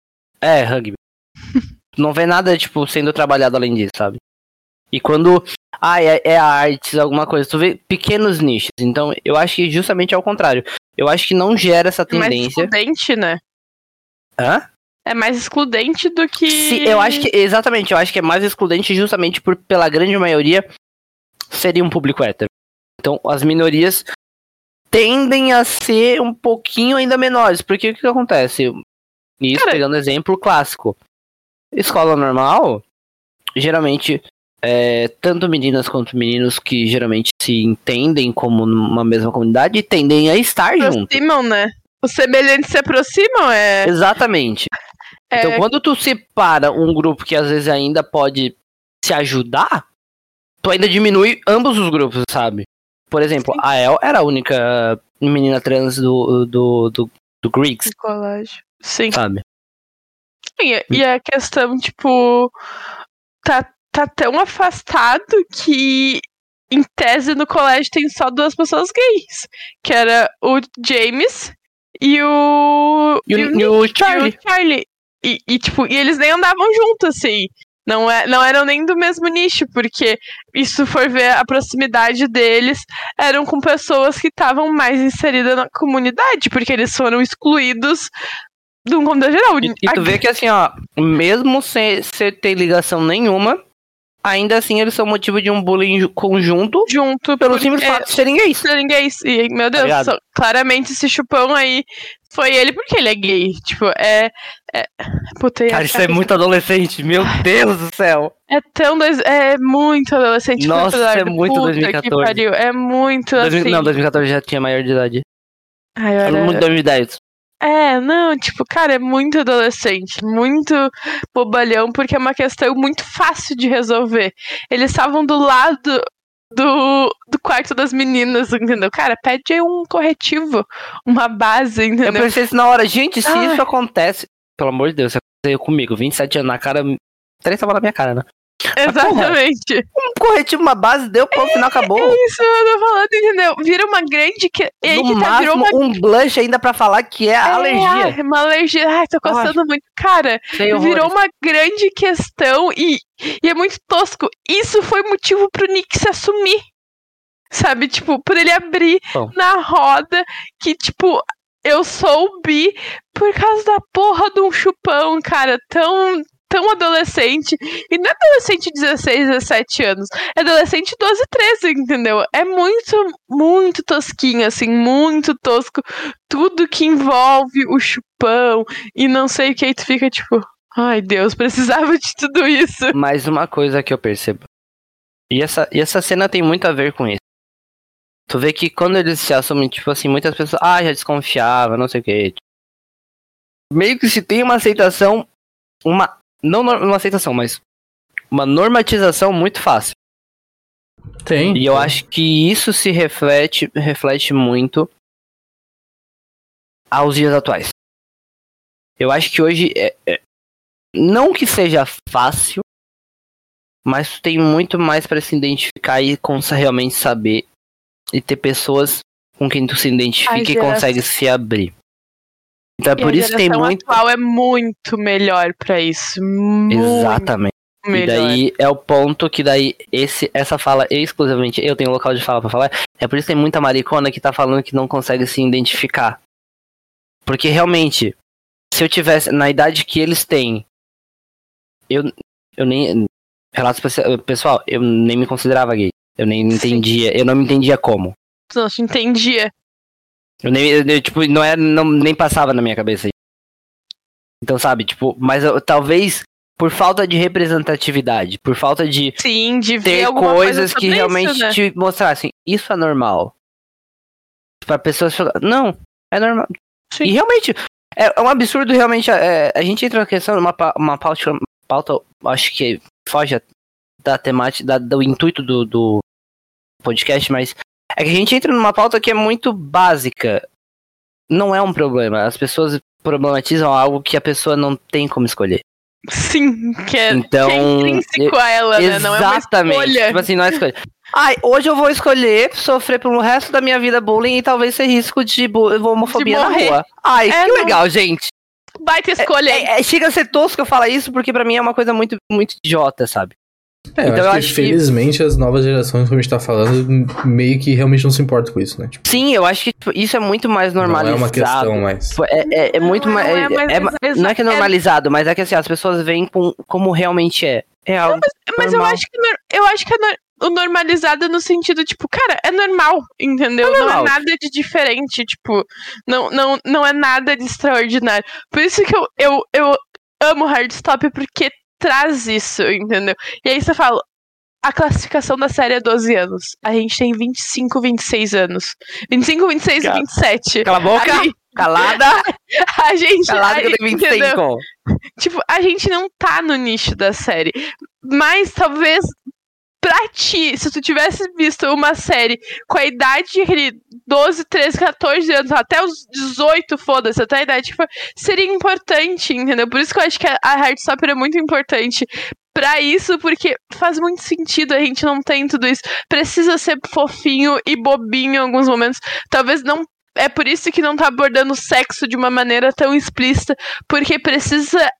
É, rugby. tu não vê nada, tipo, sendo trabalhado além disso, sabe? E quando. Ah, é, é artes, alguma coisa. Tu vê pequenos nichos. Então, eu acho que justamente é o contrário. Eu acho que não gera essa É mais tendência. excludente, né? Hã? É mais excludente do que. Se- eu acho que, exatamente, eu acho que é mais excludente justamente por, pela grande maioria, seria um público hétero. Então, as minorias tendem a ser um pouquinho ainda menores, porque o que, que acontece? Isso Cara- pegando exemplo clássico. Escola normal, geralmente, é, tanto meninas quanto meninos que geralmente se entendem como uma mesma comunidade tendem a estar junto. aproximam, né? Os semelhantes se aproximam, é. Exatamente. é Então, quando tu separa um grupo que às vezes ainda pode se ajudar, tu ainda diminui ambos os grupos, sabe? Por exemplo, a El era a única menina trans do, do, do, do Greeks, colégio. Sim. sabe? E, e a questão, tipo, tá, tá tão afastado que, em tese, no colégio tem só duas pessoas gays. Que era o James e o. E o, e o e Charlie. o Charlie. E, e, tipo, e eles nem andavam juntos, assim. Não, é, não eram nem do mesmo nicho, porque, e tu for ver a proximidade deles, eram com pessoas que estavam mais inseridas na comunidade, porque eles foram excluídos de um contexto geral. E, e tu vê que assim, ó, mesmo sem, sem ter ligação nenhuma, ainda assim eles são motivo de um bullying ju- conjunto junto pelo simples fato de serem gays. serem gays. E, meu Deus, só- claramente esse chupão aí foi ele porque ele é gay. Tipo, é. é puta, Cara, isso é muito adolescente, meu Deus do céu. É tão. Dois, é muito adolescente. Nossa, Eduardo. é muito Puta 2014. Que pariu, é muito 2000 assim. Não, 2014 já tinha maior de idade. Ai, Era olha, muito 2010. É, não, tipo, cara, é muito adolescente, muito bobalhão, porque é uma questão muito fácil de resolver. Eles estavam do lado do, do quarto das meninas, entendeu? Cara, pede um corretivo, uma base, Eu entendeu? pensei isso na hora, gente, se isso acontece, pelo amor de Deus, isso aconteceu comigo, 27 anos na cara, três tava na minha cara, né? Exatamente. Um corretivo, uma base, deu, pronto, final acabou. É isso eu tô falando, entendeu? Vira uma grande. Que... E aí que tá, virou uma. um blush ainda pra falar que é, É, alergia. ai, uma alergia. Ai, tô coçando muito. Cara, Sei virou uma grande questão e, e é muito tosco. Isso foi motivo pro Nick se assumir. Sabe, tipo, por ele abrir Bom. na roda que, tipo, eu sou o bi por causa da porra de um chupão, cara, tão. Tão adolescente. E não é adolescente de 16, 17 anos. É adolescente 12, 13, entendeu? É muito, muito tosquinho, assim, muito tosco. Tudo que envolve o chupão e não sei o que, aí tu fica tipo, ai Deus, precisava de tudo isso. Mas uma coisa que eu percebo. E essa, e essa cena tem muito a ver com isso. Tu vê que quando eles se assumem, tipo assim, muitas pessoas, ah, já desconfiava, não sei o que. Meio que se tem uma aceitação, uma. Não uma aceitação, mas uma normatização muito fácil. Tem. E eu acho que isso se reflete, reflete muito aos dias atuais. Eu acho que hoje é, é- não que seja fácil, mas tem muito mais para se identificar e realmente saber e ter pessoas com quem tu se identifica e consegue se abrir. Então é E por isso tem muito. atual é muito melhor pra isso. Exatamente. E melhor. daí é o ponto que daí esse, essa fala exclusivamente eu tenho local de fala pra falar. É por isso que tem muita maricona que tá falando que não consegue se identificar. Porque realmente, se eu tivesse na idade que eles têm, eu, eu nem. Pessoa- pessoal, eu nem me considerava gay. Eu nem Sim. entendia, eu não me entendia como. Não te entendia. Eu nem, eu, tipo, não era, não, nem passava na minha cabeça. Então, sabe, tipo, mas eu- talvez por falta de representatividade, por falta de Sim, de ter coisas coisa que realmente isso, né? te mostrassem, isso é normal. Pra pessoas falar, não, é normal. Sim. E realmente, é, é um absurdo realmente, é, a gente entra na questão de uma, pa- uma pauta, pauta, acho que foge da temática, da- do intuito do, do podcast, mas é que a gente entra numa pauta que é muito básica. Não é um problema, as pessoas problematizam algo que a pessoa não tem como escolher. Sim, que é, Então, que é intrínseco a ela, né? Não é uma Exatamente. escolha. Tipo assim, não é escolha. Ai, hoje eu vou escolher sofrer pelo resto da minha vida bullying e talvez ser risco de, homofobia De na rua. Ai, É, que não. legal, gente. Baita escolha. É, é, chega a ser tosco eu falar isso porque pra mim é uma coisa muito, muito idiota, sabe? É, eu Então eu acho, acho que, que- felizmente as novas gerações, como a gente tá falando, meio que realmente não se importam com isso, né? Tipo, Sim, eu acho que tipo, isso é muito mais não é normalizado. uma questão mais. Tipo, É, é, é muito Não, mais. não é, é- mas é ma- exa- não é que é é- normalizado, mas é que assim, as pessoas veem com, como realmente é. É algo. Mas eu normal. acho que, eu acho que é o normalizado no sentido, tipo, cara, é normal, entendeu? É normal. Não é nada de diferente, tipo, não, não, não é nada de extraordinário. Por isso que eu, eu, eu amo Hardstop, porque traz isso, entendeu? E aí você fala, a classificação da série é 12 anos. A gente tem 25, 26 anos. 25, 26 Cara. e 27. Cala a boca! A gente, calada! a gente, Calada que eu tenho entendeu? 25. Tipo, a gente não tá no nicho da série. Mas talvez pra ti, se tu tivesse visto uma série com a idade de aquele 12, 13, 14 anos, até os 18, foda-se, até a idade for, seria importante, entendeu? Por isso que eu acho que a Heartstopper é muito importante. Pra isso, porque faz muito sentido, a gente não tem tudo isso. Precisa ser fofinho e bobinho em alguns momentos. Talvez não. É por isso que não tá abordando sexo de uma maneira tão explícita, porque precisa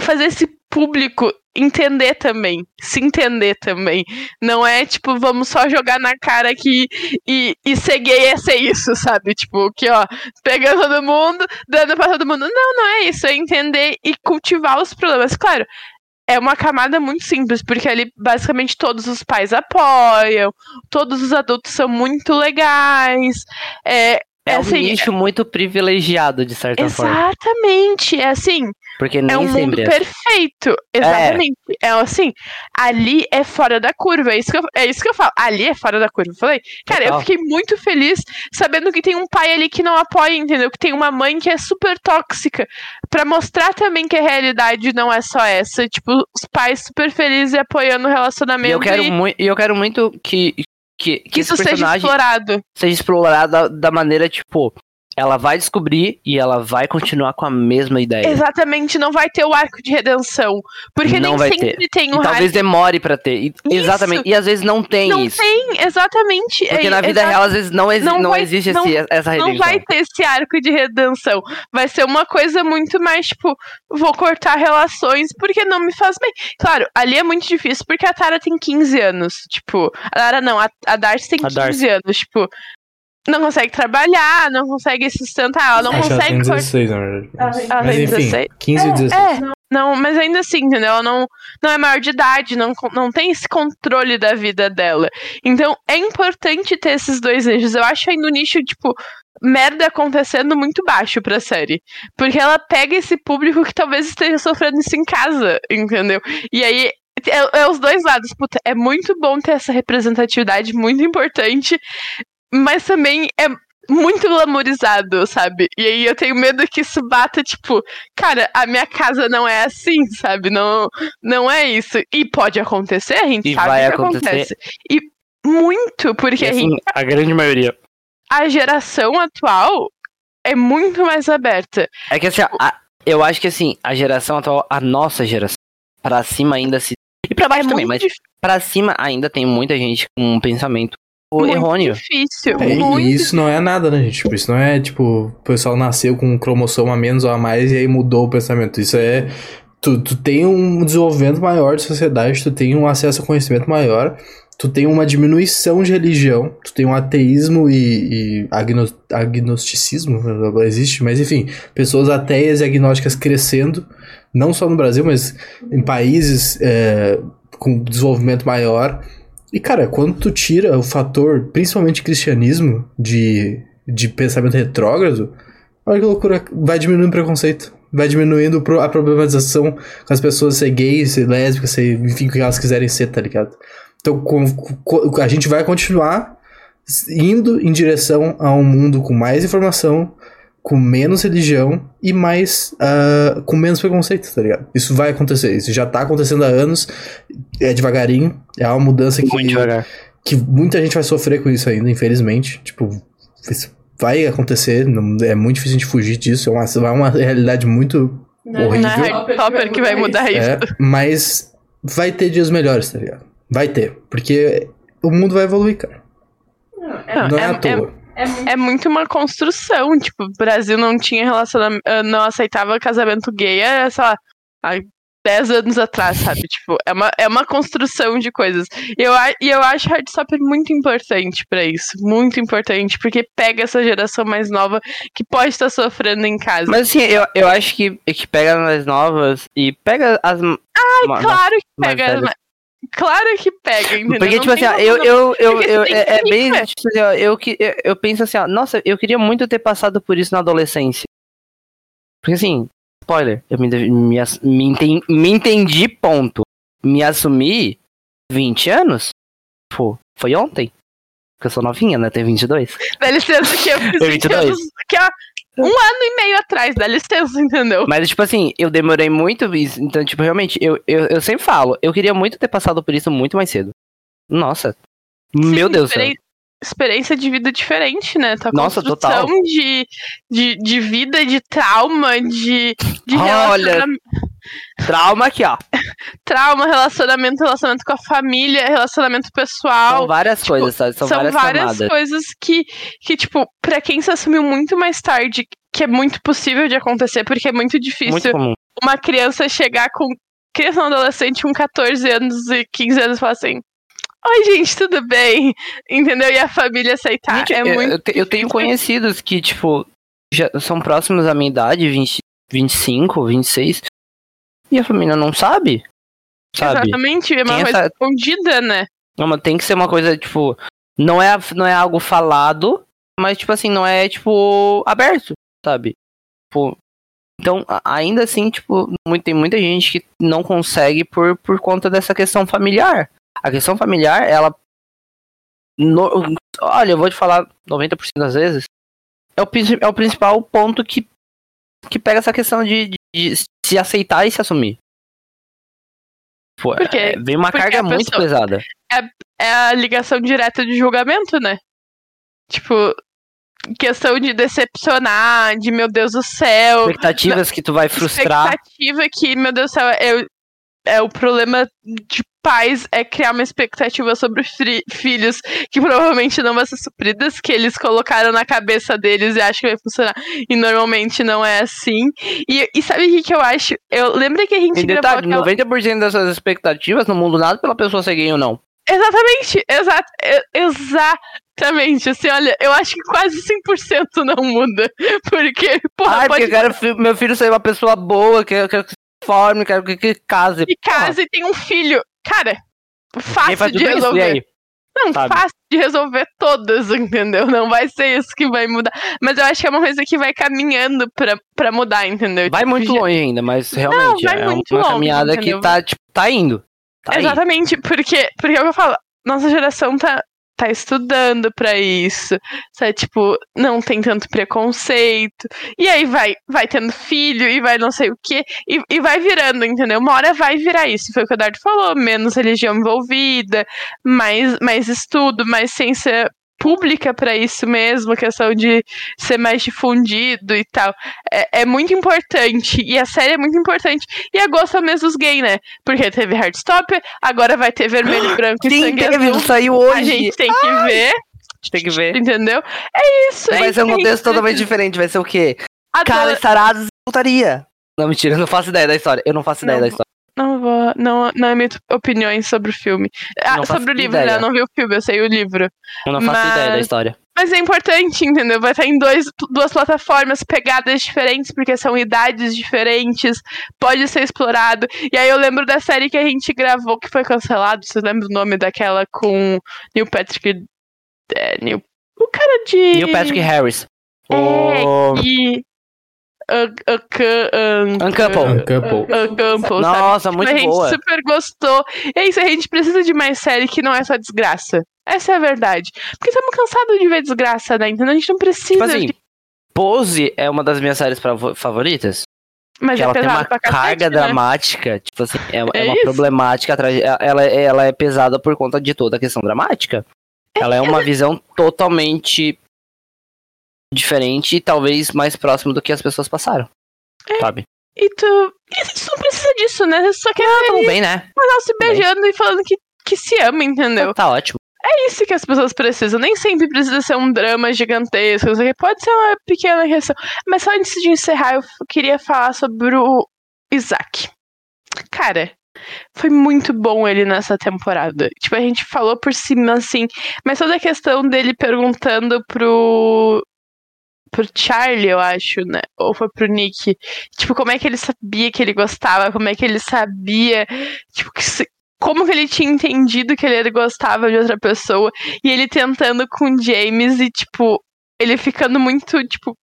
fazer esse público entender também, se entender também. Não é tipo, vamos só jogar na cara aqui e, e ser gay é ser isso, sabe? Tipo, que ó, pegando todo mundo, dando pra todo mundo. Não, não é isso, é entender e cultivar os problemas. Claro, é uma camada muito simples, porque ali basicamente todos os pais apoiam, todos os adultos são muito legais. É, É um assim, nicho muito privilegiado, de certa forma. exatamente, é assim. Porque nem É um mundo sempre é. assim. perfeito. Exatamente. É. assim, ali é fora da curva. É isso, que eu, é isso que eu falo. Ali é fora da curva. Eu falei, cara, Total. eu fiquei muito feliz sabendo que tem um pai ali que não apoia, entendeu? Que tem uma mãe que é super tóxica. Pra mostrar também que a realidade não é só essa. Tipo, os pais super felizes e apoiando o E relacionamento. eu quero, e e eu quero muito que, que, que, que isso seja explorado. seja explorado da, da maneira, tipo, ela vai descobrir e ela vai continuar com a mesma ideia. Exatamente, não vai ter o arco de redenção. Porque Não nem vai sempre ter. tem o talvez arco. demore pra ter. E- exatamente. E às vezes não tem Não isso. tem, exatamente. Porque é, na vida real, às vezes, não, exi não não, vai- existe não- esse, essa não redenção. vai ter esse arco de redenção. Vai ser uma coisa muito mais, tipo, vou cortar relações porque não me faz bem. Claro, ali é muito difícil porque a Tara tem 15 anos. Tipo, a Tara não, a, a Darcy tem A 15 Darcy. anos. Tipo, não consegue trabalhar, não consegue sustentar, ela não Acho que ela tem consegue cortar. 16, na verdade. Ela Mas tem enfim, 16. 15 e 16. É, não, mas ainda assim, entendeu? Ela não, não é maior de idade, não, não tem esse controle da vida dela. Então, é importante ter esses dois eixos. Eu acho ainda o nicho, tipo, merda acontecendo muito baixo pra série. Porque ela pega esse público que talvez esteja sofrendo isso em casa, entendeu? E aí. É, é os dois lados. Puta, é muito bom ter essa representatividade, muito importante, mas também é muito glamourizado, sabe? E aí eu tenho medo que isso bata, tipo, cara, a minha casa não é assim, sabe? Não, não é isso. E pode acontecer, a gente E sabe vai que acontecer. acontece. E muito, porque E, a, assim, gente- a grande maioria. a geração atual é muito mais aberta. É que assim, a- eu acho que assim, a geração atual, a nossa geração, pra cima ainda se. E pra baixo é também, mas pra cima ainda tem muita gente com um pensamento muito errôneo. difícil. É, muito e isso não é nada, né, gente? Tipo, isso não é, tipo, o pessoal nasceu com um cromossomo a menos ou a mais e aí mudou o pensamento. Isso é. Tu, tu tem um desenvolvimento maior de sociedade, tu tem um acesso a conhecimento maior, tu tem uma diminuição de religião, tu tem um ateísmo e, e agno- agnosticismo, existe, mas enfim, pessoas ateias e agnósticas crescendo, não só no Brasil, mas em países é, com desenvolvimento maior. E, cara, quando tu tira o fator, principalmente cristianismo, de, de pensamento retrógrado, olha que loucura, vai diminuindo o preconceito. Vai diminuindo a problematização com as pessoas ser gays, ser lésbicas, ser, enfim, o que elas quiserem ser, tá ligado? Então, com- com- a gente vai continuar indo em direção a um mundo com mais informação, com menos religião e mais ah, com menos preconceito, tá ligado? Isso vai acontecer, isso já tá acontecendo há anos, é devagarinho, é uma mudança que, Muito devagar. que muita gente vai sofrer com isso ainda, infelizmente. Tipo, isso vai acontecer, não, é muito difícil de fugir disso, é uma, é uma realidade muito horrível. Não é Hardtopper que vai mudar isso. É, mas vai ter dias melhores, tá ligado? Vai ter, porque o mundo vai evoluir, cara. Não, Não é, é- à toa. É muito uma construção, tipo, o Brasil não tinha relacionamento, não aceitava casamento gay, é, sei lá, há 10 anos atrás, sabe? Tipo, é uma, é uma construção de coisas. E eu, a- e eu acho Heartstopper muito importante pra isso. Muito importante, porque pega essa geração mais nova que pode estar sofrendo em casa. Mas assim, eu, eu acho que, que pega nas novas e pega as. Ai, claro que mais pega. velhas. Claro que pega, entendeu? Porque, tipo assim, eu, eu, eu, eu, é, que é bem, tipo assim, ó, eu, que- eu, eu penso assim, ó, nossa, eu queria muito ter passado por isso na adolescência. Porque assim, spoiler, eu me, me, me, enten- me entendi, ponto. Me assumi 20 anos? Pô, foi ontem? Porque eu sou novinha, né? Tenho 22. Dá licença que eu fiz Eu 20 22. anos, que é um ano e meio atrás, dá licença, entendeu? Mas, tipo assim, eu demorei muito. Então, tipo, realmente, eu, eu, eu sempre falo, eu queria muito ter passado por isso muito mais cedo. Nossa. Meu Sim, Deus do céu. experi- Experiência de vida diferente, né? Tua Nossa, construção total. De, de, de vida, de trauma, de, de Olha. Trauma aqui, ó. Trauma, relacionamento, relacionamento com a família, relacionamento pessoal. São várias coisas, sabe? São, várias, camadas. coisas que, que, tipo, pra quem se assumiu muito mais tarde, que é muito possível de acontecer, porque é muito difícil Muito uma criança chegar com. Criança ou adolescente com 14 anos e 15 anos e falar assim. Oi, gente, tudo bem? Entendeu? E a família aceitar. Gente, é eu, muito. eu eu tenho conhecidos que, tipo, já são próximos à minha idade, 20, 25, 26, e a família não sabe. Sabe? Exatamente, é uma coisa essa- escondida, né? Não, mas tem que ser uma coisa, tipo, não é, não é algo falado, mas, tipo assim, não é, tipo, aberto, sabe? Tipo, então, ainda assim, tipo, muito- tem muita gente que não consegue por, por conta dessa questão familiar. A questão familiar, ela. no- olha, eu vou te falar 90% das vezes. É o, é o principal ponto que, que pega essa questão de, de- de se aceitar e se assumir. Pô, Porque- é, vem uma porque carga muito pessoa- pesada. É a ligação direta de julgamento, né? Tipo, questão de decepcionar, de meu Deus do céu. expectativas que tu vai frustrar. expectativa que, meu Deus do céu, é, é o problema de pais é criar uma expectativa sobre filhos que provavelmente não vão ser supridas, que eles colocaram na cabeça deles e acham que vai funcionar. E normalmente não é assim. E, e sabe o que, que eu acho? Eu lembro que a gente Em detalhe, aquela... 90% dessas expectativas não mudam nada pela pessoa ser gay ou não. Exatamente, exa e- exatamente. Assim, olha, eu acho que quase 100% não muda. Porque, porra, Ai, pode porque eu quero meu filho ser uma pessoa boa, que eu quero que se forme, quero que, que case. ir casa e tem um filho. Cara, fácil de resolver. Não, sabe? fácil de resolver todas, entendeu? Não vai ser isso que vai mudar. Mas eu acho que é uma coisa que vai caminhando pra, pra mudar, entendeu? Vai Tipo, muito já- longe ainda, mas realmente vai é uma longe, caminhada entendeu? que tá, tipo, tá indo. Tá. Exatamente, porque, porque é o que eu falo, nossa geração tá, tá estudando pra isso, sabe? Tipo, não tem tanto preconceito, e aí vai, vai tendo filho, e vai não sei o quê, e, e vai virando, entendeu? Uma hora vai virar isso, foi o que o Dardo falou, menos religião envolvida, mais, mais estudo, mais ciência pública pra isso mesmo, questão de ser mais difundido e tal. É, é muito importante, e a série é muito importante. E a gosto é mesmo dos gays, né? Porque teve Heartstopper, agora vai ter vermelho, branco e Sim, sangue teve, azul. saiu A hoje. gente tem que ver, Tem que ver. entendeu? É isso. é Vai isso ser um a gente contexto totalmente diferente. Vai ser o quê? Adoro- Caras tarados e putaria. Não, mentira, eu não faço ideia da história. Eu não faço ideia Não da história. Não vou, não, não emito opiniões sobre o filme. Ah, sobre o livro, ideia. né? Eu não vi o filme, eu sei o livro. Eu não faço Mas- ideia da história. Mas é importante, entendeu? Vai estar em dois, duas plataformas, pegadas diferentes, porque são idades diferentes, pode ser explorado. E aí eu lembro da série que a gente gravou, que foi cancelado, vocês lembram o nome daquela com Neil Patrick. É, Neil, o cara de. Neil Patrick Harris. É, O... Uncouple. Nossa, muito a gente boa. super gostou. E é isso, a gente precisa de mais série que não é só desgraça. Essa é a verdade. Porque estamos cansados de ver desgraça, né? Então a gente não precisa. Tipo assim, de... Pose é uma das minhas séries favoritas. Mas é ela tem uma pra cacete, carga né? dramática. Tipo assim, é, é É uma isso. problemática atrás. Ela, ela é pesada por conta de toda a questão dramática. Ela é uma visão totalmente diferente e talvez mais próximo do que as pessoas passaram. Sabe? E tu. E tu não precisa disso, né? Você só quer Tudo ali bem, né? o casal se bem. beijando e falando que, que se ama, entendeu? Tá ótimo. É isso que as pessoas precisam. Nem sempre precisa ser um drama gigantesco. Pode ser uma pequena reação. Mas só antes de encerrar, eu queria falar sobre o Isaac. Cara, foi muito bom ele nessa temporada. Tipo, a gente falou por cima, assim, mas toda a questão dele perguntando pro. Pro Charlie, eu acho, né? Ou foi pro Nick. Tipo, como é que ele sabia que ele gostava, como é que ele sabia. Tipo, que se- como que ele tinha entendido que ele gostava de outra pessoa. E ele tentando com o James e, tipo, ele ficando muito, tipo.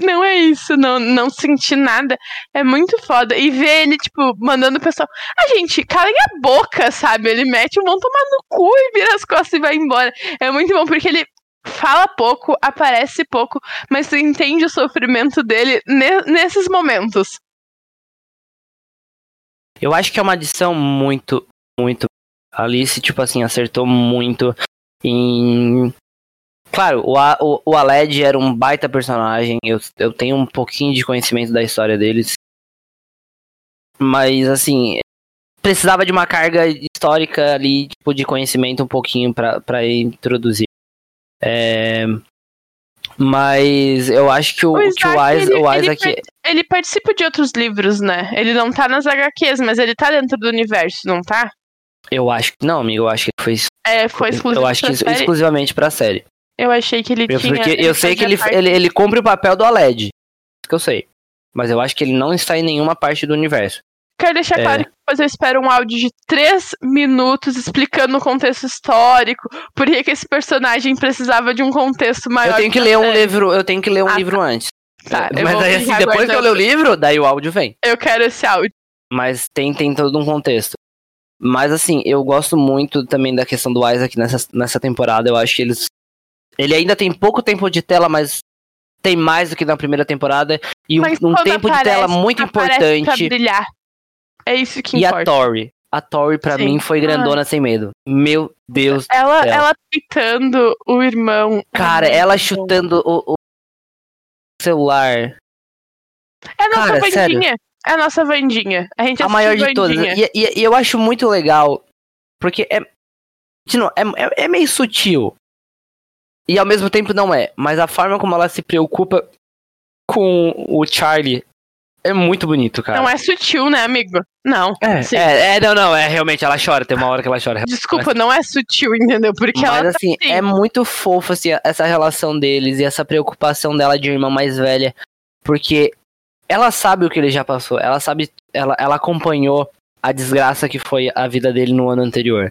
Não é isso, não, não senti nada. É muito foda. E ver ele, tipo, mandando o pessoal. Ah, gente, calem a boca, sabe? Ele mete um vão tomar no cu e vira as costas e vai embora. É muito bom, porque ele fala pouco, aparece pouco, mas tu entende o sofrimento dele ne- nesses momentos. Eu acho que é uma adição muito, muito. Alice, tipo assim, acertou muito em. Claro, o, o, o Aled era um baita personagem. Eu, eu tenho um pouquinho de conhecimento da história deles. Mas, assim, precisava de uma carga histórica ali, tipo, de conhecimento um pouquinho pra introduzir. É, Mas eu acho que o, O que o Isaac, Isaac. ele- o ele Isaac Ele participa de outros livros, né? Ele não tá nas HQs, mas ele tá dentro do universo, não tá? eu acho que. Não, amigo, eu acho que ele foi. É, foi exclusivo Eu acho que série. exclusivamente pra série. Eu achei que ele Eu- tinha. porque eu sei que ele, parte- ele, ele cumpre o papel do Aled. Isso que eu sei. Mas eu acho que ele não está em nenhuma parte do universo. Quero deixar É. claro que depois eu espero um áudio de três minutos explicando o contexto histórico, por que esse personagem precisava de um contexto maior. eu tenho que ler um série. livro, eu tenho que ler um Ah, livro antes. Tá, eu Mas assim, depois que eu ler o livro, daí o áudio vem. Eu quero esse áudio. Mas tem, tem todo um contexto. Mas assim, eu gosto muito também da questão do Isaac nessa, nessa temporada. Eu acho que eles. Ele ainda tem pouco tempo de tela, mas tem mais do que na primeira temporada. E um, Mas um tempo de aparece, tela muito aparece Pra importante. brilhar. É isso que E a importa. Tori. A Tori, pra Sim. mim, foi grandona sem medo. Meu Deus. Ela, céu. ela peitando o irmão. Cara, ela chutando o, o celular. É a nossa Cara, sério. Vandinha. É a nossa Vandinha. A gente a maior de todas. E, e- e eu acho muito legal, porque é, de novo, é, é, é meio sutil. E ao mesmo tempo não é. Mas a forma como ela se preocupa com o Charlie é muito bonito, cara. Não é sutil, né, amigo? Não. é, é, é, não, não, é realmente, ela chora, tem uma hora que ela chora. Desculpa, não é sutil, entendeu? Porque Mas ela tá assim, assim. é muito fofo assim, essa relação deles e essa preocupação dela de irmã mais velha. Porque ela sabe o que ele já passou. Ela sabe. Ela, ela acompanhou a desgraça que foi a vida dele no ano anterior.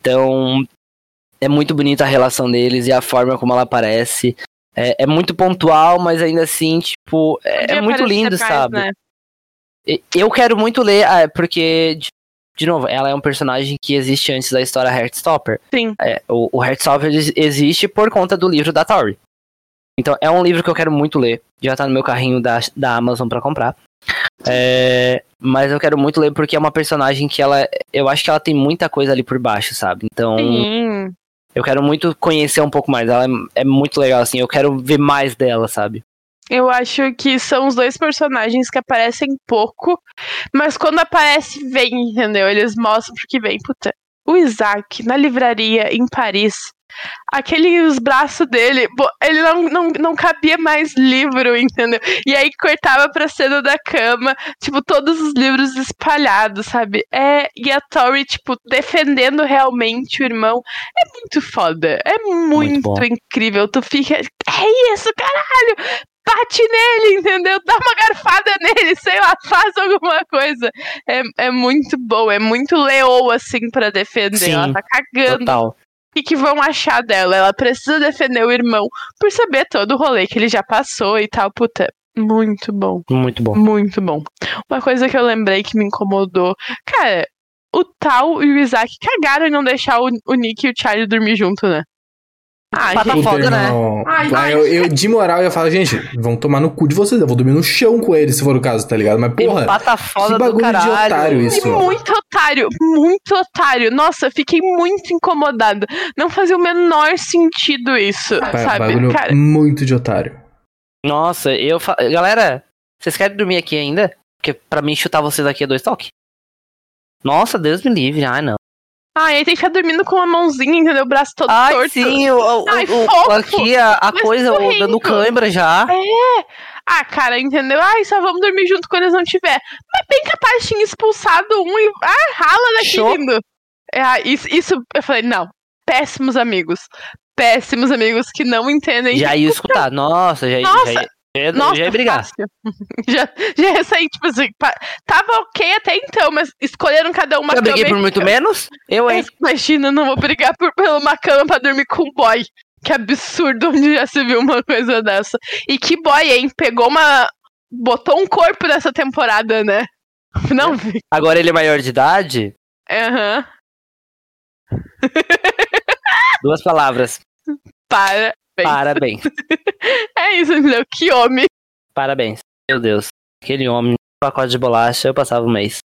Então. É muito bonita a relação deles e a forma como ela aparece. É, é muito pontual, mas ainda assim, tipo, é, é muito lindo, sabe? né? Eu quero muito ler, ah, porque, de, de novo, ela é um personagem que existe antes da história Heartstopper. Sim. É, o, o Heartstopper ex- existe por conta do livro da Tori. Então, é um livro que eu quero muito ler. Já tá no meu carrinho da, da Amazon pra comprar. É, mas eu quero muito ler porque é uma personagem que ela. Eu acho que ela tem muita coisa ali por baixo, sabe? Então, Sim. Eu quero muito conhecer um pouco mais. Ela é, é muito legal, assim. Eu quero ver mais dela, sabe? Eu acho que são os dois personagens que aparecem pouco, mas quando aparece, vem, entendeu? Eles mostram porque vem. Puta, o Isaac na livraria em Paris, aqueles braços dele, ele não, não, não cabia mais livro, entendeu? E aí cortava pra cena da cama, tipo, todos os livros espalhados, sabe? É, e a Tori, tipo, defendendo realmente o irmão. É muito foda. É muito, bom. incrível. Tu fica. É isso, caralho! bate nele, entendeu? Dá uma garfada nele, sei lá, faz alguma coisa. É, é muito bom, é muito leoa, assim, pra defender. Sim, ela tá cagando. Total. O que, que vão achar dela? Ela precisa defender o irmão por saber todo o rolê que ele já passou e tal. Puta, muito bom. Muito bom. Muito bom. Uma coisa que eu lembrei que me incomodou. Cara, o Tal e o Isaac cagaram em não deixar o, o Nick e o Charlie dormir junto, né? Ah, Pata gente, foda, né? irmão. Ai, Aí eu, eu, de moral, eu ia falar, gente, vão tomar no cu de vocês. Eu vou dormir no chão com eles, se for o caso, tá ligado? Mas, porra, Pata foda que do bagulho de otário isso. E muito otário, muito otário. Nossa, fiquei muito incomodada. Não fazia o menor sentido isso, ba- sabe? bagulho Cara, muito de otário. Nossa, eu fa... Galera, vocês querem dormir aqui ainda? Porque pra mim chutar vocês aqui é dois toques. Nossa, Deus me livre. Ai, não. Ah, e aí tem que ficar dormindo com uma mãozinha, entendeu? O braço todo Ai, torto. sim, o, Ai, o- fofo, aqui a, a coisa o, correndo. dando cãibra já. Ah, cara, entendeu? Ai, só vamos dormir junto quando eles não tiver. Mas bem capaz tinha expulsado um e. Ah, rala daqui, lindo. É, ah, isso, isso, eu falei, não. Péssimos amigos. Péssimos amigos que não entendem. Já ia escutar. Nossa, já, Nossa, já, já, ia- Nossa, já ia brigar. fácil. já, já ia sair, tipo assim, tava ok até então, mas escolheram cada uma Eu briguei cama por muito menos? Eu, hein? Imagina, não vou brigar por, por uma cama pra dormir com um boy. Que absurdo onde já se viu uma coisa dessa. E que boy, hein? Pegou uma. Botou um corpo nessa temporada, né? Não vi. Agora ele é maior de idade? Aham. Duas palavras. Para. Bem, Parabéns. É isso, entendeu? Que homem. Parabéns. Meu Deus. Aquele homem, pacote de bolacha, eu passava um mês.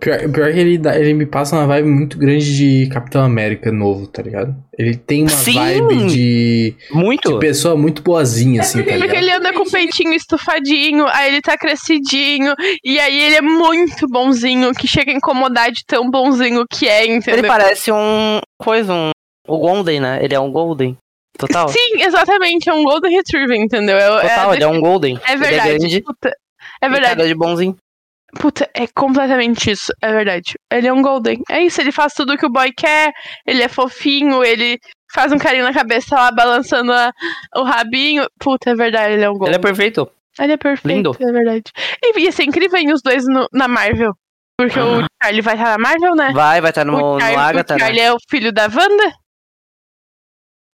Pior, pior que ele, dá- ele me passa uma vibe muito grande de Capitão América novo, tá ligado? Ele tem uma Sim! vibe de, Muito? de pessoa muito boazinha, assim, tá Porque ligado? ele anda com o peitinho estufadinho, aí ele tá crescidinho, e aí ele é muito bonzinho, que chega a incomodar de tão bonzinho que é, Ele entendeu? parece um. coisa, um. O Golden, né? Ele é um Golden. Total. Sim, exatamente, é um Golden Retriever, entendeu? É, Total, é, ele é um Golden. é Ele é verdade. grande. puta, é verdade. cara de bonzinho. Puta, é completamente isso, é verdade. Ele é um Golden. É isso, ele faz tudo que o boy quer, ele é fofinho, ele faz um carinho na cabeça lá, balançando a- o rabinho. Puta, é verdade, ele é um Golden. Ele é perfeito. Ele é perfeito, lindo. é verdade. E ia ser incrível hein, os dois no- na Marvel. Porque o Charlie vai estar na Marvel, né? Vai, vai estar no, o no Charlie, Agatha, o né? Charlie é o filho da Wanda?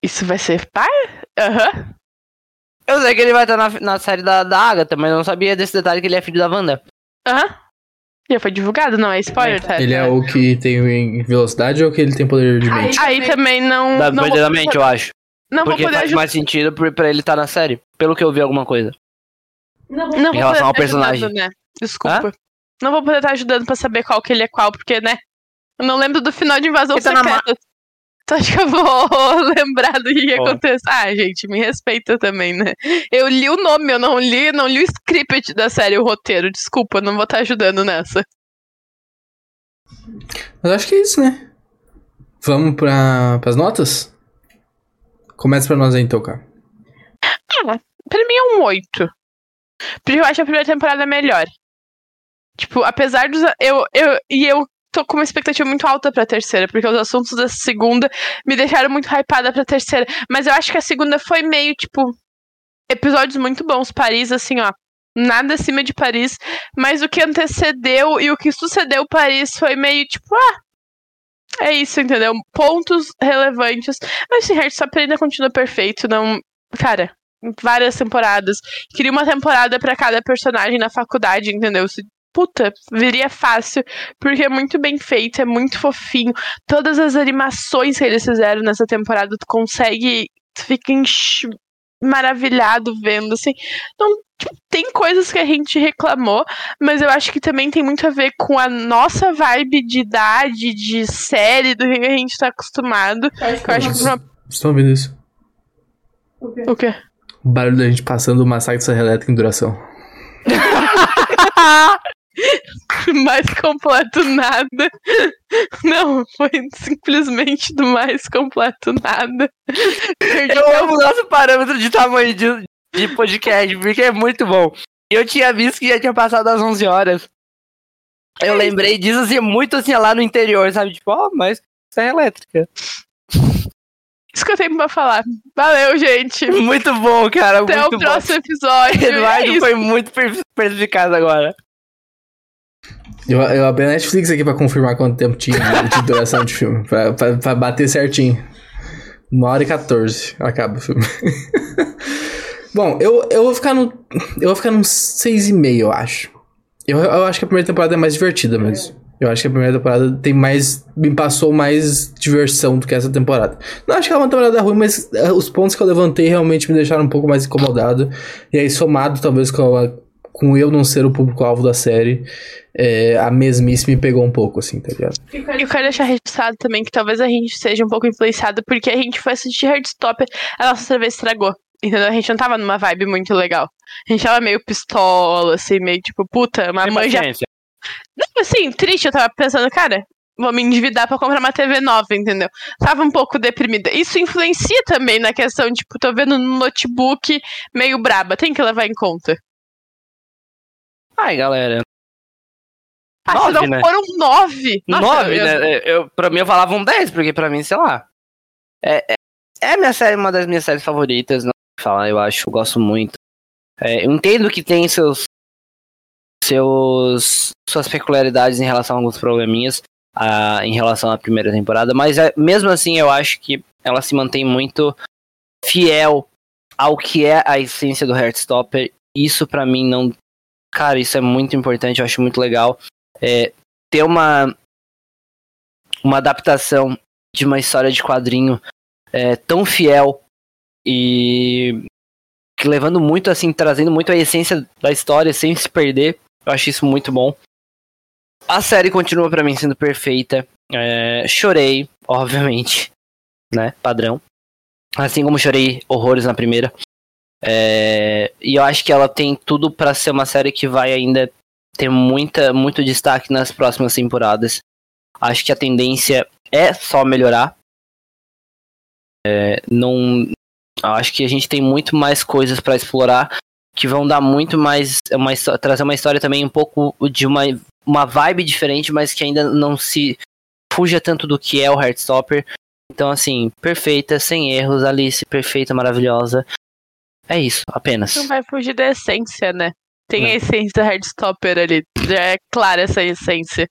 Isso vai ser par? Aham. Eu sei que ele vai estar na, na série da, da Agatha, mas eu não sabia desse detalhe que ele é filho da Wanda. Aham. Já foi divulgado? Não, é spoiler, tá? Ele é o que tem velocidade ou que ele tem poder de mente? Aí também não. Da, não vou, verdadeiramente, eu acho. não vou Porque poder faz ajudar. mais sentido pra, ele estar na série. Pelo que eu vi alguma coisa. Não vou em relação poder ao personagem. ajudando, né? Desculpa. Não vou poder estar ajudando pra saber qual que ele é qual, porque, né? Eu não lembro do final de Invasão Ele tá Secreta. Então acho que eu vou lembrar do que, que Ó. acontece. Ah, gente, me respeita também, né? Eu li o nome, eu não li, não li o script da série, o roteiro. Desculpa, não vou estar ajudando nessa. Mas acho que é isso, né? Vamos pra, pras notas? Começa pra nós aí então, cara. Pra mim é um 8. Porque eu acho a primeira temporada melhor. Tipo, apesar dos. Eu, eu, e eu tô com uma expectativa muito alta pra terceira, porque os assuntos da segunda me deixaram muito hypada pra terceira. Mas eu acho que a segunda foi meio, tipo. Episódios muito bons. Paris, assim, ó. Nada acima de Paris. Mas o que antecedeu e o que sucedeu Paris foi meio, tipo, ah. É isso, entendeu? Pontos relevantes. Mas esse Heartstopper ainda continua perfeito. Não. Cara, várias temporadas. Queria uma temporada pra cada personagem na faculdade, entendeu? Se, puta, viria fácil, porque é muito bem feito, é muito fofinho. Todas as animações que eles fizeram nessa temporada, tu consegue, tu fica enx- maravilhado vendo, assim. Então, tipo, tem coisas que a gente reclamou, mas eu acho que também tem muito a ver com a nossa vibe de idade, de série, do que a gente tá acostumado. Eu acho que pra- Vocês estão ouvindo isso? O quê? O barulho da gente passando o massacre de serra elétrica em duração. mais completo nada. Não, foi simplesmente do mais completo nada. Perdi Eu amo o nosso parâmetro de tamanho de, de podcast, porque é muito bom. E eu tinha visto que já tinha passado das 11 horas. Eu lembrei disso assim, muito assim, lá no interior, sabe? Tipo, ó, mas serra elétrica. Isso que eu tenho pra falar. Valeu, gente. Muito bom, cara. Até muito o bom. próximo episódio. É Eduardo isso. foi muito per- perspicaz agora. Eu, eu abri a Netflix aqui pra confirmar quanto tempo tinha de, duração de filme. Pra, pra, pra bater certinho. Uma hora e 14 acaba o filme. Bom, eu, eu vou ficar no. Eu vou ficar num 6,5, eu acho. Eu, eu acho que a primeira temporada é mais divertida mesmo. Eu acho que a primeira temporada tem mais. Me passou mais diversão do que essa temporada. Não acho que é uma temporada ruim, mas eh, os pontos que eu levantei realmente me deixaram um pouco mais incomodado. E aí, somado talvez com, a- com eu não ser o público-alvo da série, é, a mesmice me pegou um pouco, assim, tá ligado? Eu quero deixar registrado também que talvez a gente seja um pouco influenciado porque a gente foi assistir Heartstopper, a nossa cerveja estragou. Entendeu? A gente não tava numa vibe muito legal. A gente tava meio pistola, assim, meio tipo, puta, uma Tem mãe já. Não, assim, triste, eu tava pensando, cara, vou me endividar pra comprar uma TV nova, entendeu? Tava um pouco deprimida. Isso influencia também na questão, tipo, tô vendo no notebook meio braba, tem que levar em conta. Ai, galera. Ah, Nove, não né? foram nove. Nossa, Nove, eu- né? Eu, pra mim eu falava um 10, porque pra mim, sei lá. É, é, é minha série, uma das minhas séries favoritas, não falar, eu acho, eu gosto muito. É, eu entendo que tem seus. seus suas peculiaridades em relação a alguns probleminhas ah, em relação à primeira temporada, mas é, mesmo assim eu acho que ela se mantém muito fiel ao que é a essência do Heartstopper. Isso pra mim não. Cara, isso é muito importante, eu acho muito legal. É, ter uma uma adaptação de uma história de quadrinho é, tão fiel e que levando muito assim, trazendo muito a essência da história sem se perder. Eu acho isso muito bom. A série continua pra mim sendo perfeita. É, chorei, obviamente, né? Padrão. Assim como chorei horrores na primeira. É, e eu acho que ela tem tudo pra ser uma série que vai ainda ter muita, muito destaque nas próximas temporadas. Acho que a tendência é só melhorar. É, não, acho que a gente tem muito mais coisas para explorar que vão dar muito mais uma, histó- trazer uma história também um pouco de uma, uma vibe diferente, mas que ainda não se fuja tanto do que é o Heartstopper. Então assim, perfeita, sem erros, Alice, perfeita, maravilhosa. É isso, apenas. Não vai fugir da essência, né? Tem Não. a essência da Hardstopper ali. Já é clara essa essência.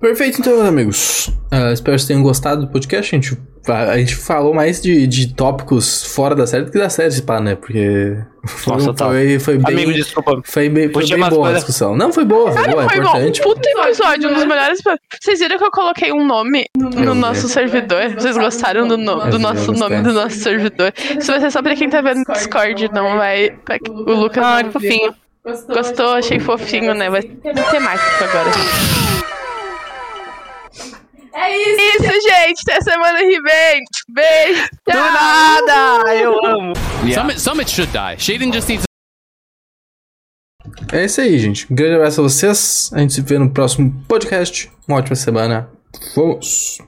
Perfeito, então, meus amigos. Ah, espero que vocês tenham gostado do podcast. A gente, a, a gente falou mais de, de tópicos fora da série do que da série, se pá, né? Porque foi, Nossa, tá. foi, foi bem, Amigo, desculpa. foi bem, foi bem boa a coisas- discussão. Não, foi boa, foi boa, é Foi bom, um importante. puta episódio, um dos melhores. Vocês viram que eu coloquei um nome no Eu nosso vi. servidor? Vocês gostaram do, no- do nosso nome do nosso servidor? Isso vai ser só pra quem tá vendo no Discord, não vai. pra- O Lucas Ah, fofinho. Gostou, achei fofinho, né? Vai ter temático agora. É isso. Isso, gente, até semana que vem. Beijo. Do tchau. nada! Eu amo. Summit, Summit should die. Shaden just needs É isso aí, gente. Um grande abraço a vocês. A gente se vê no próximo podcast. Uma ótima semana. Fomos!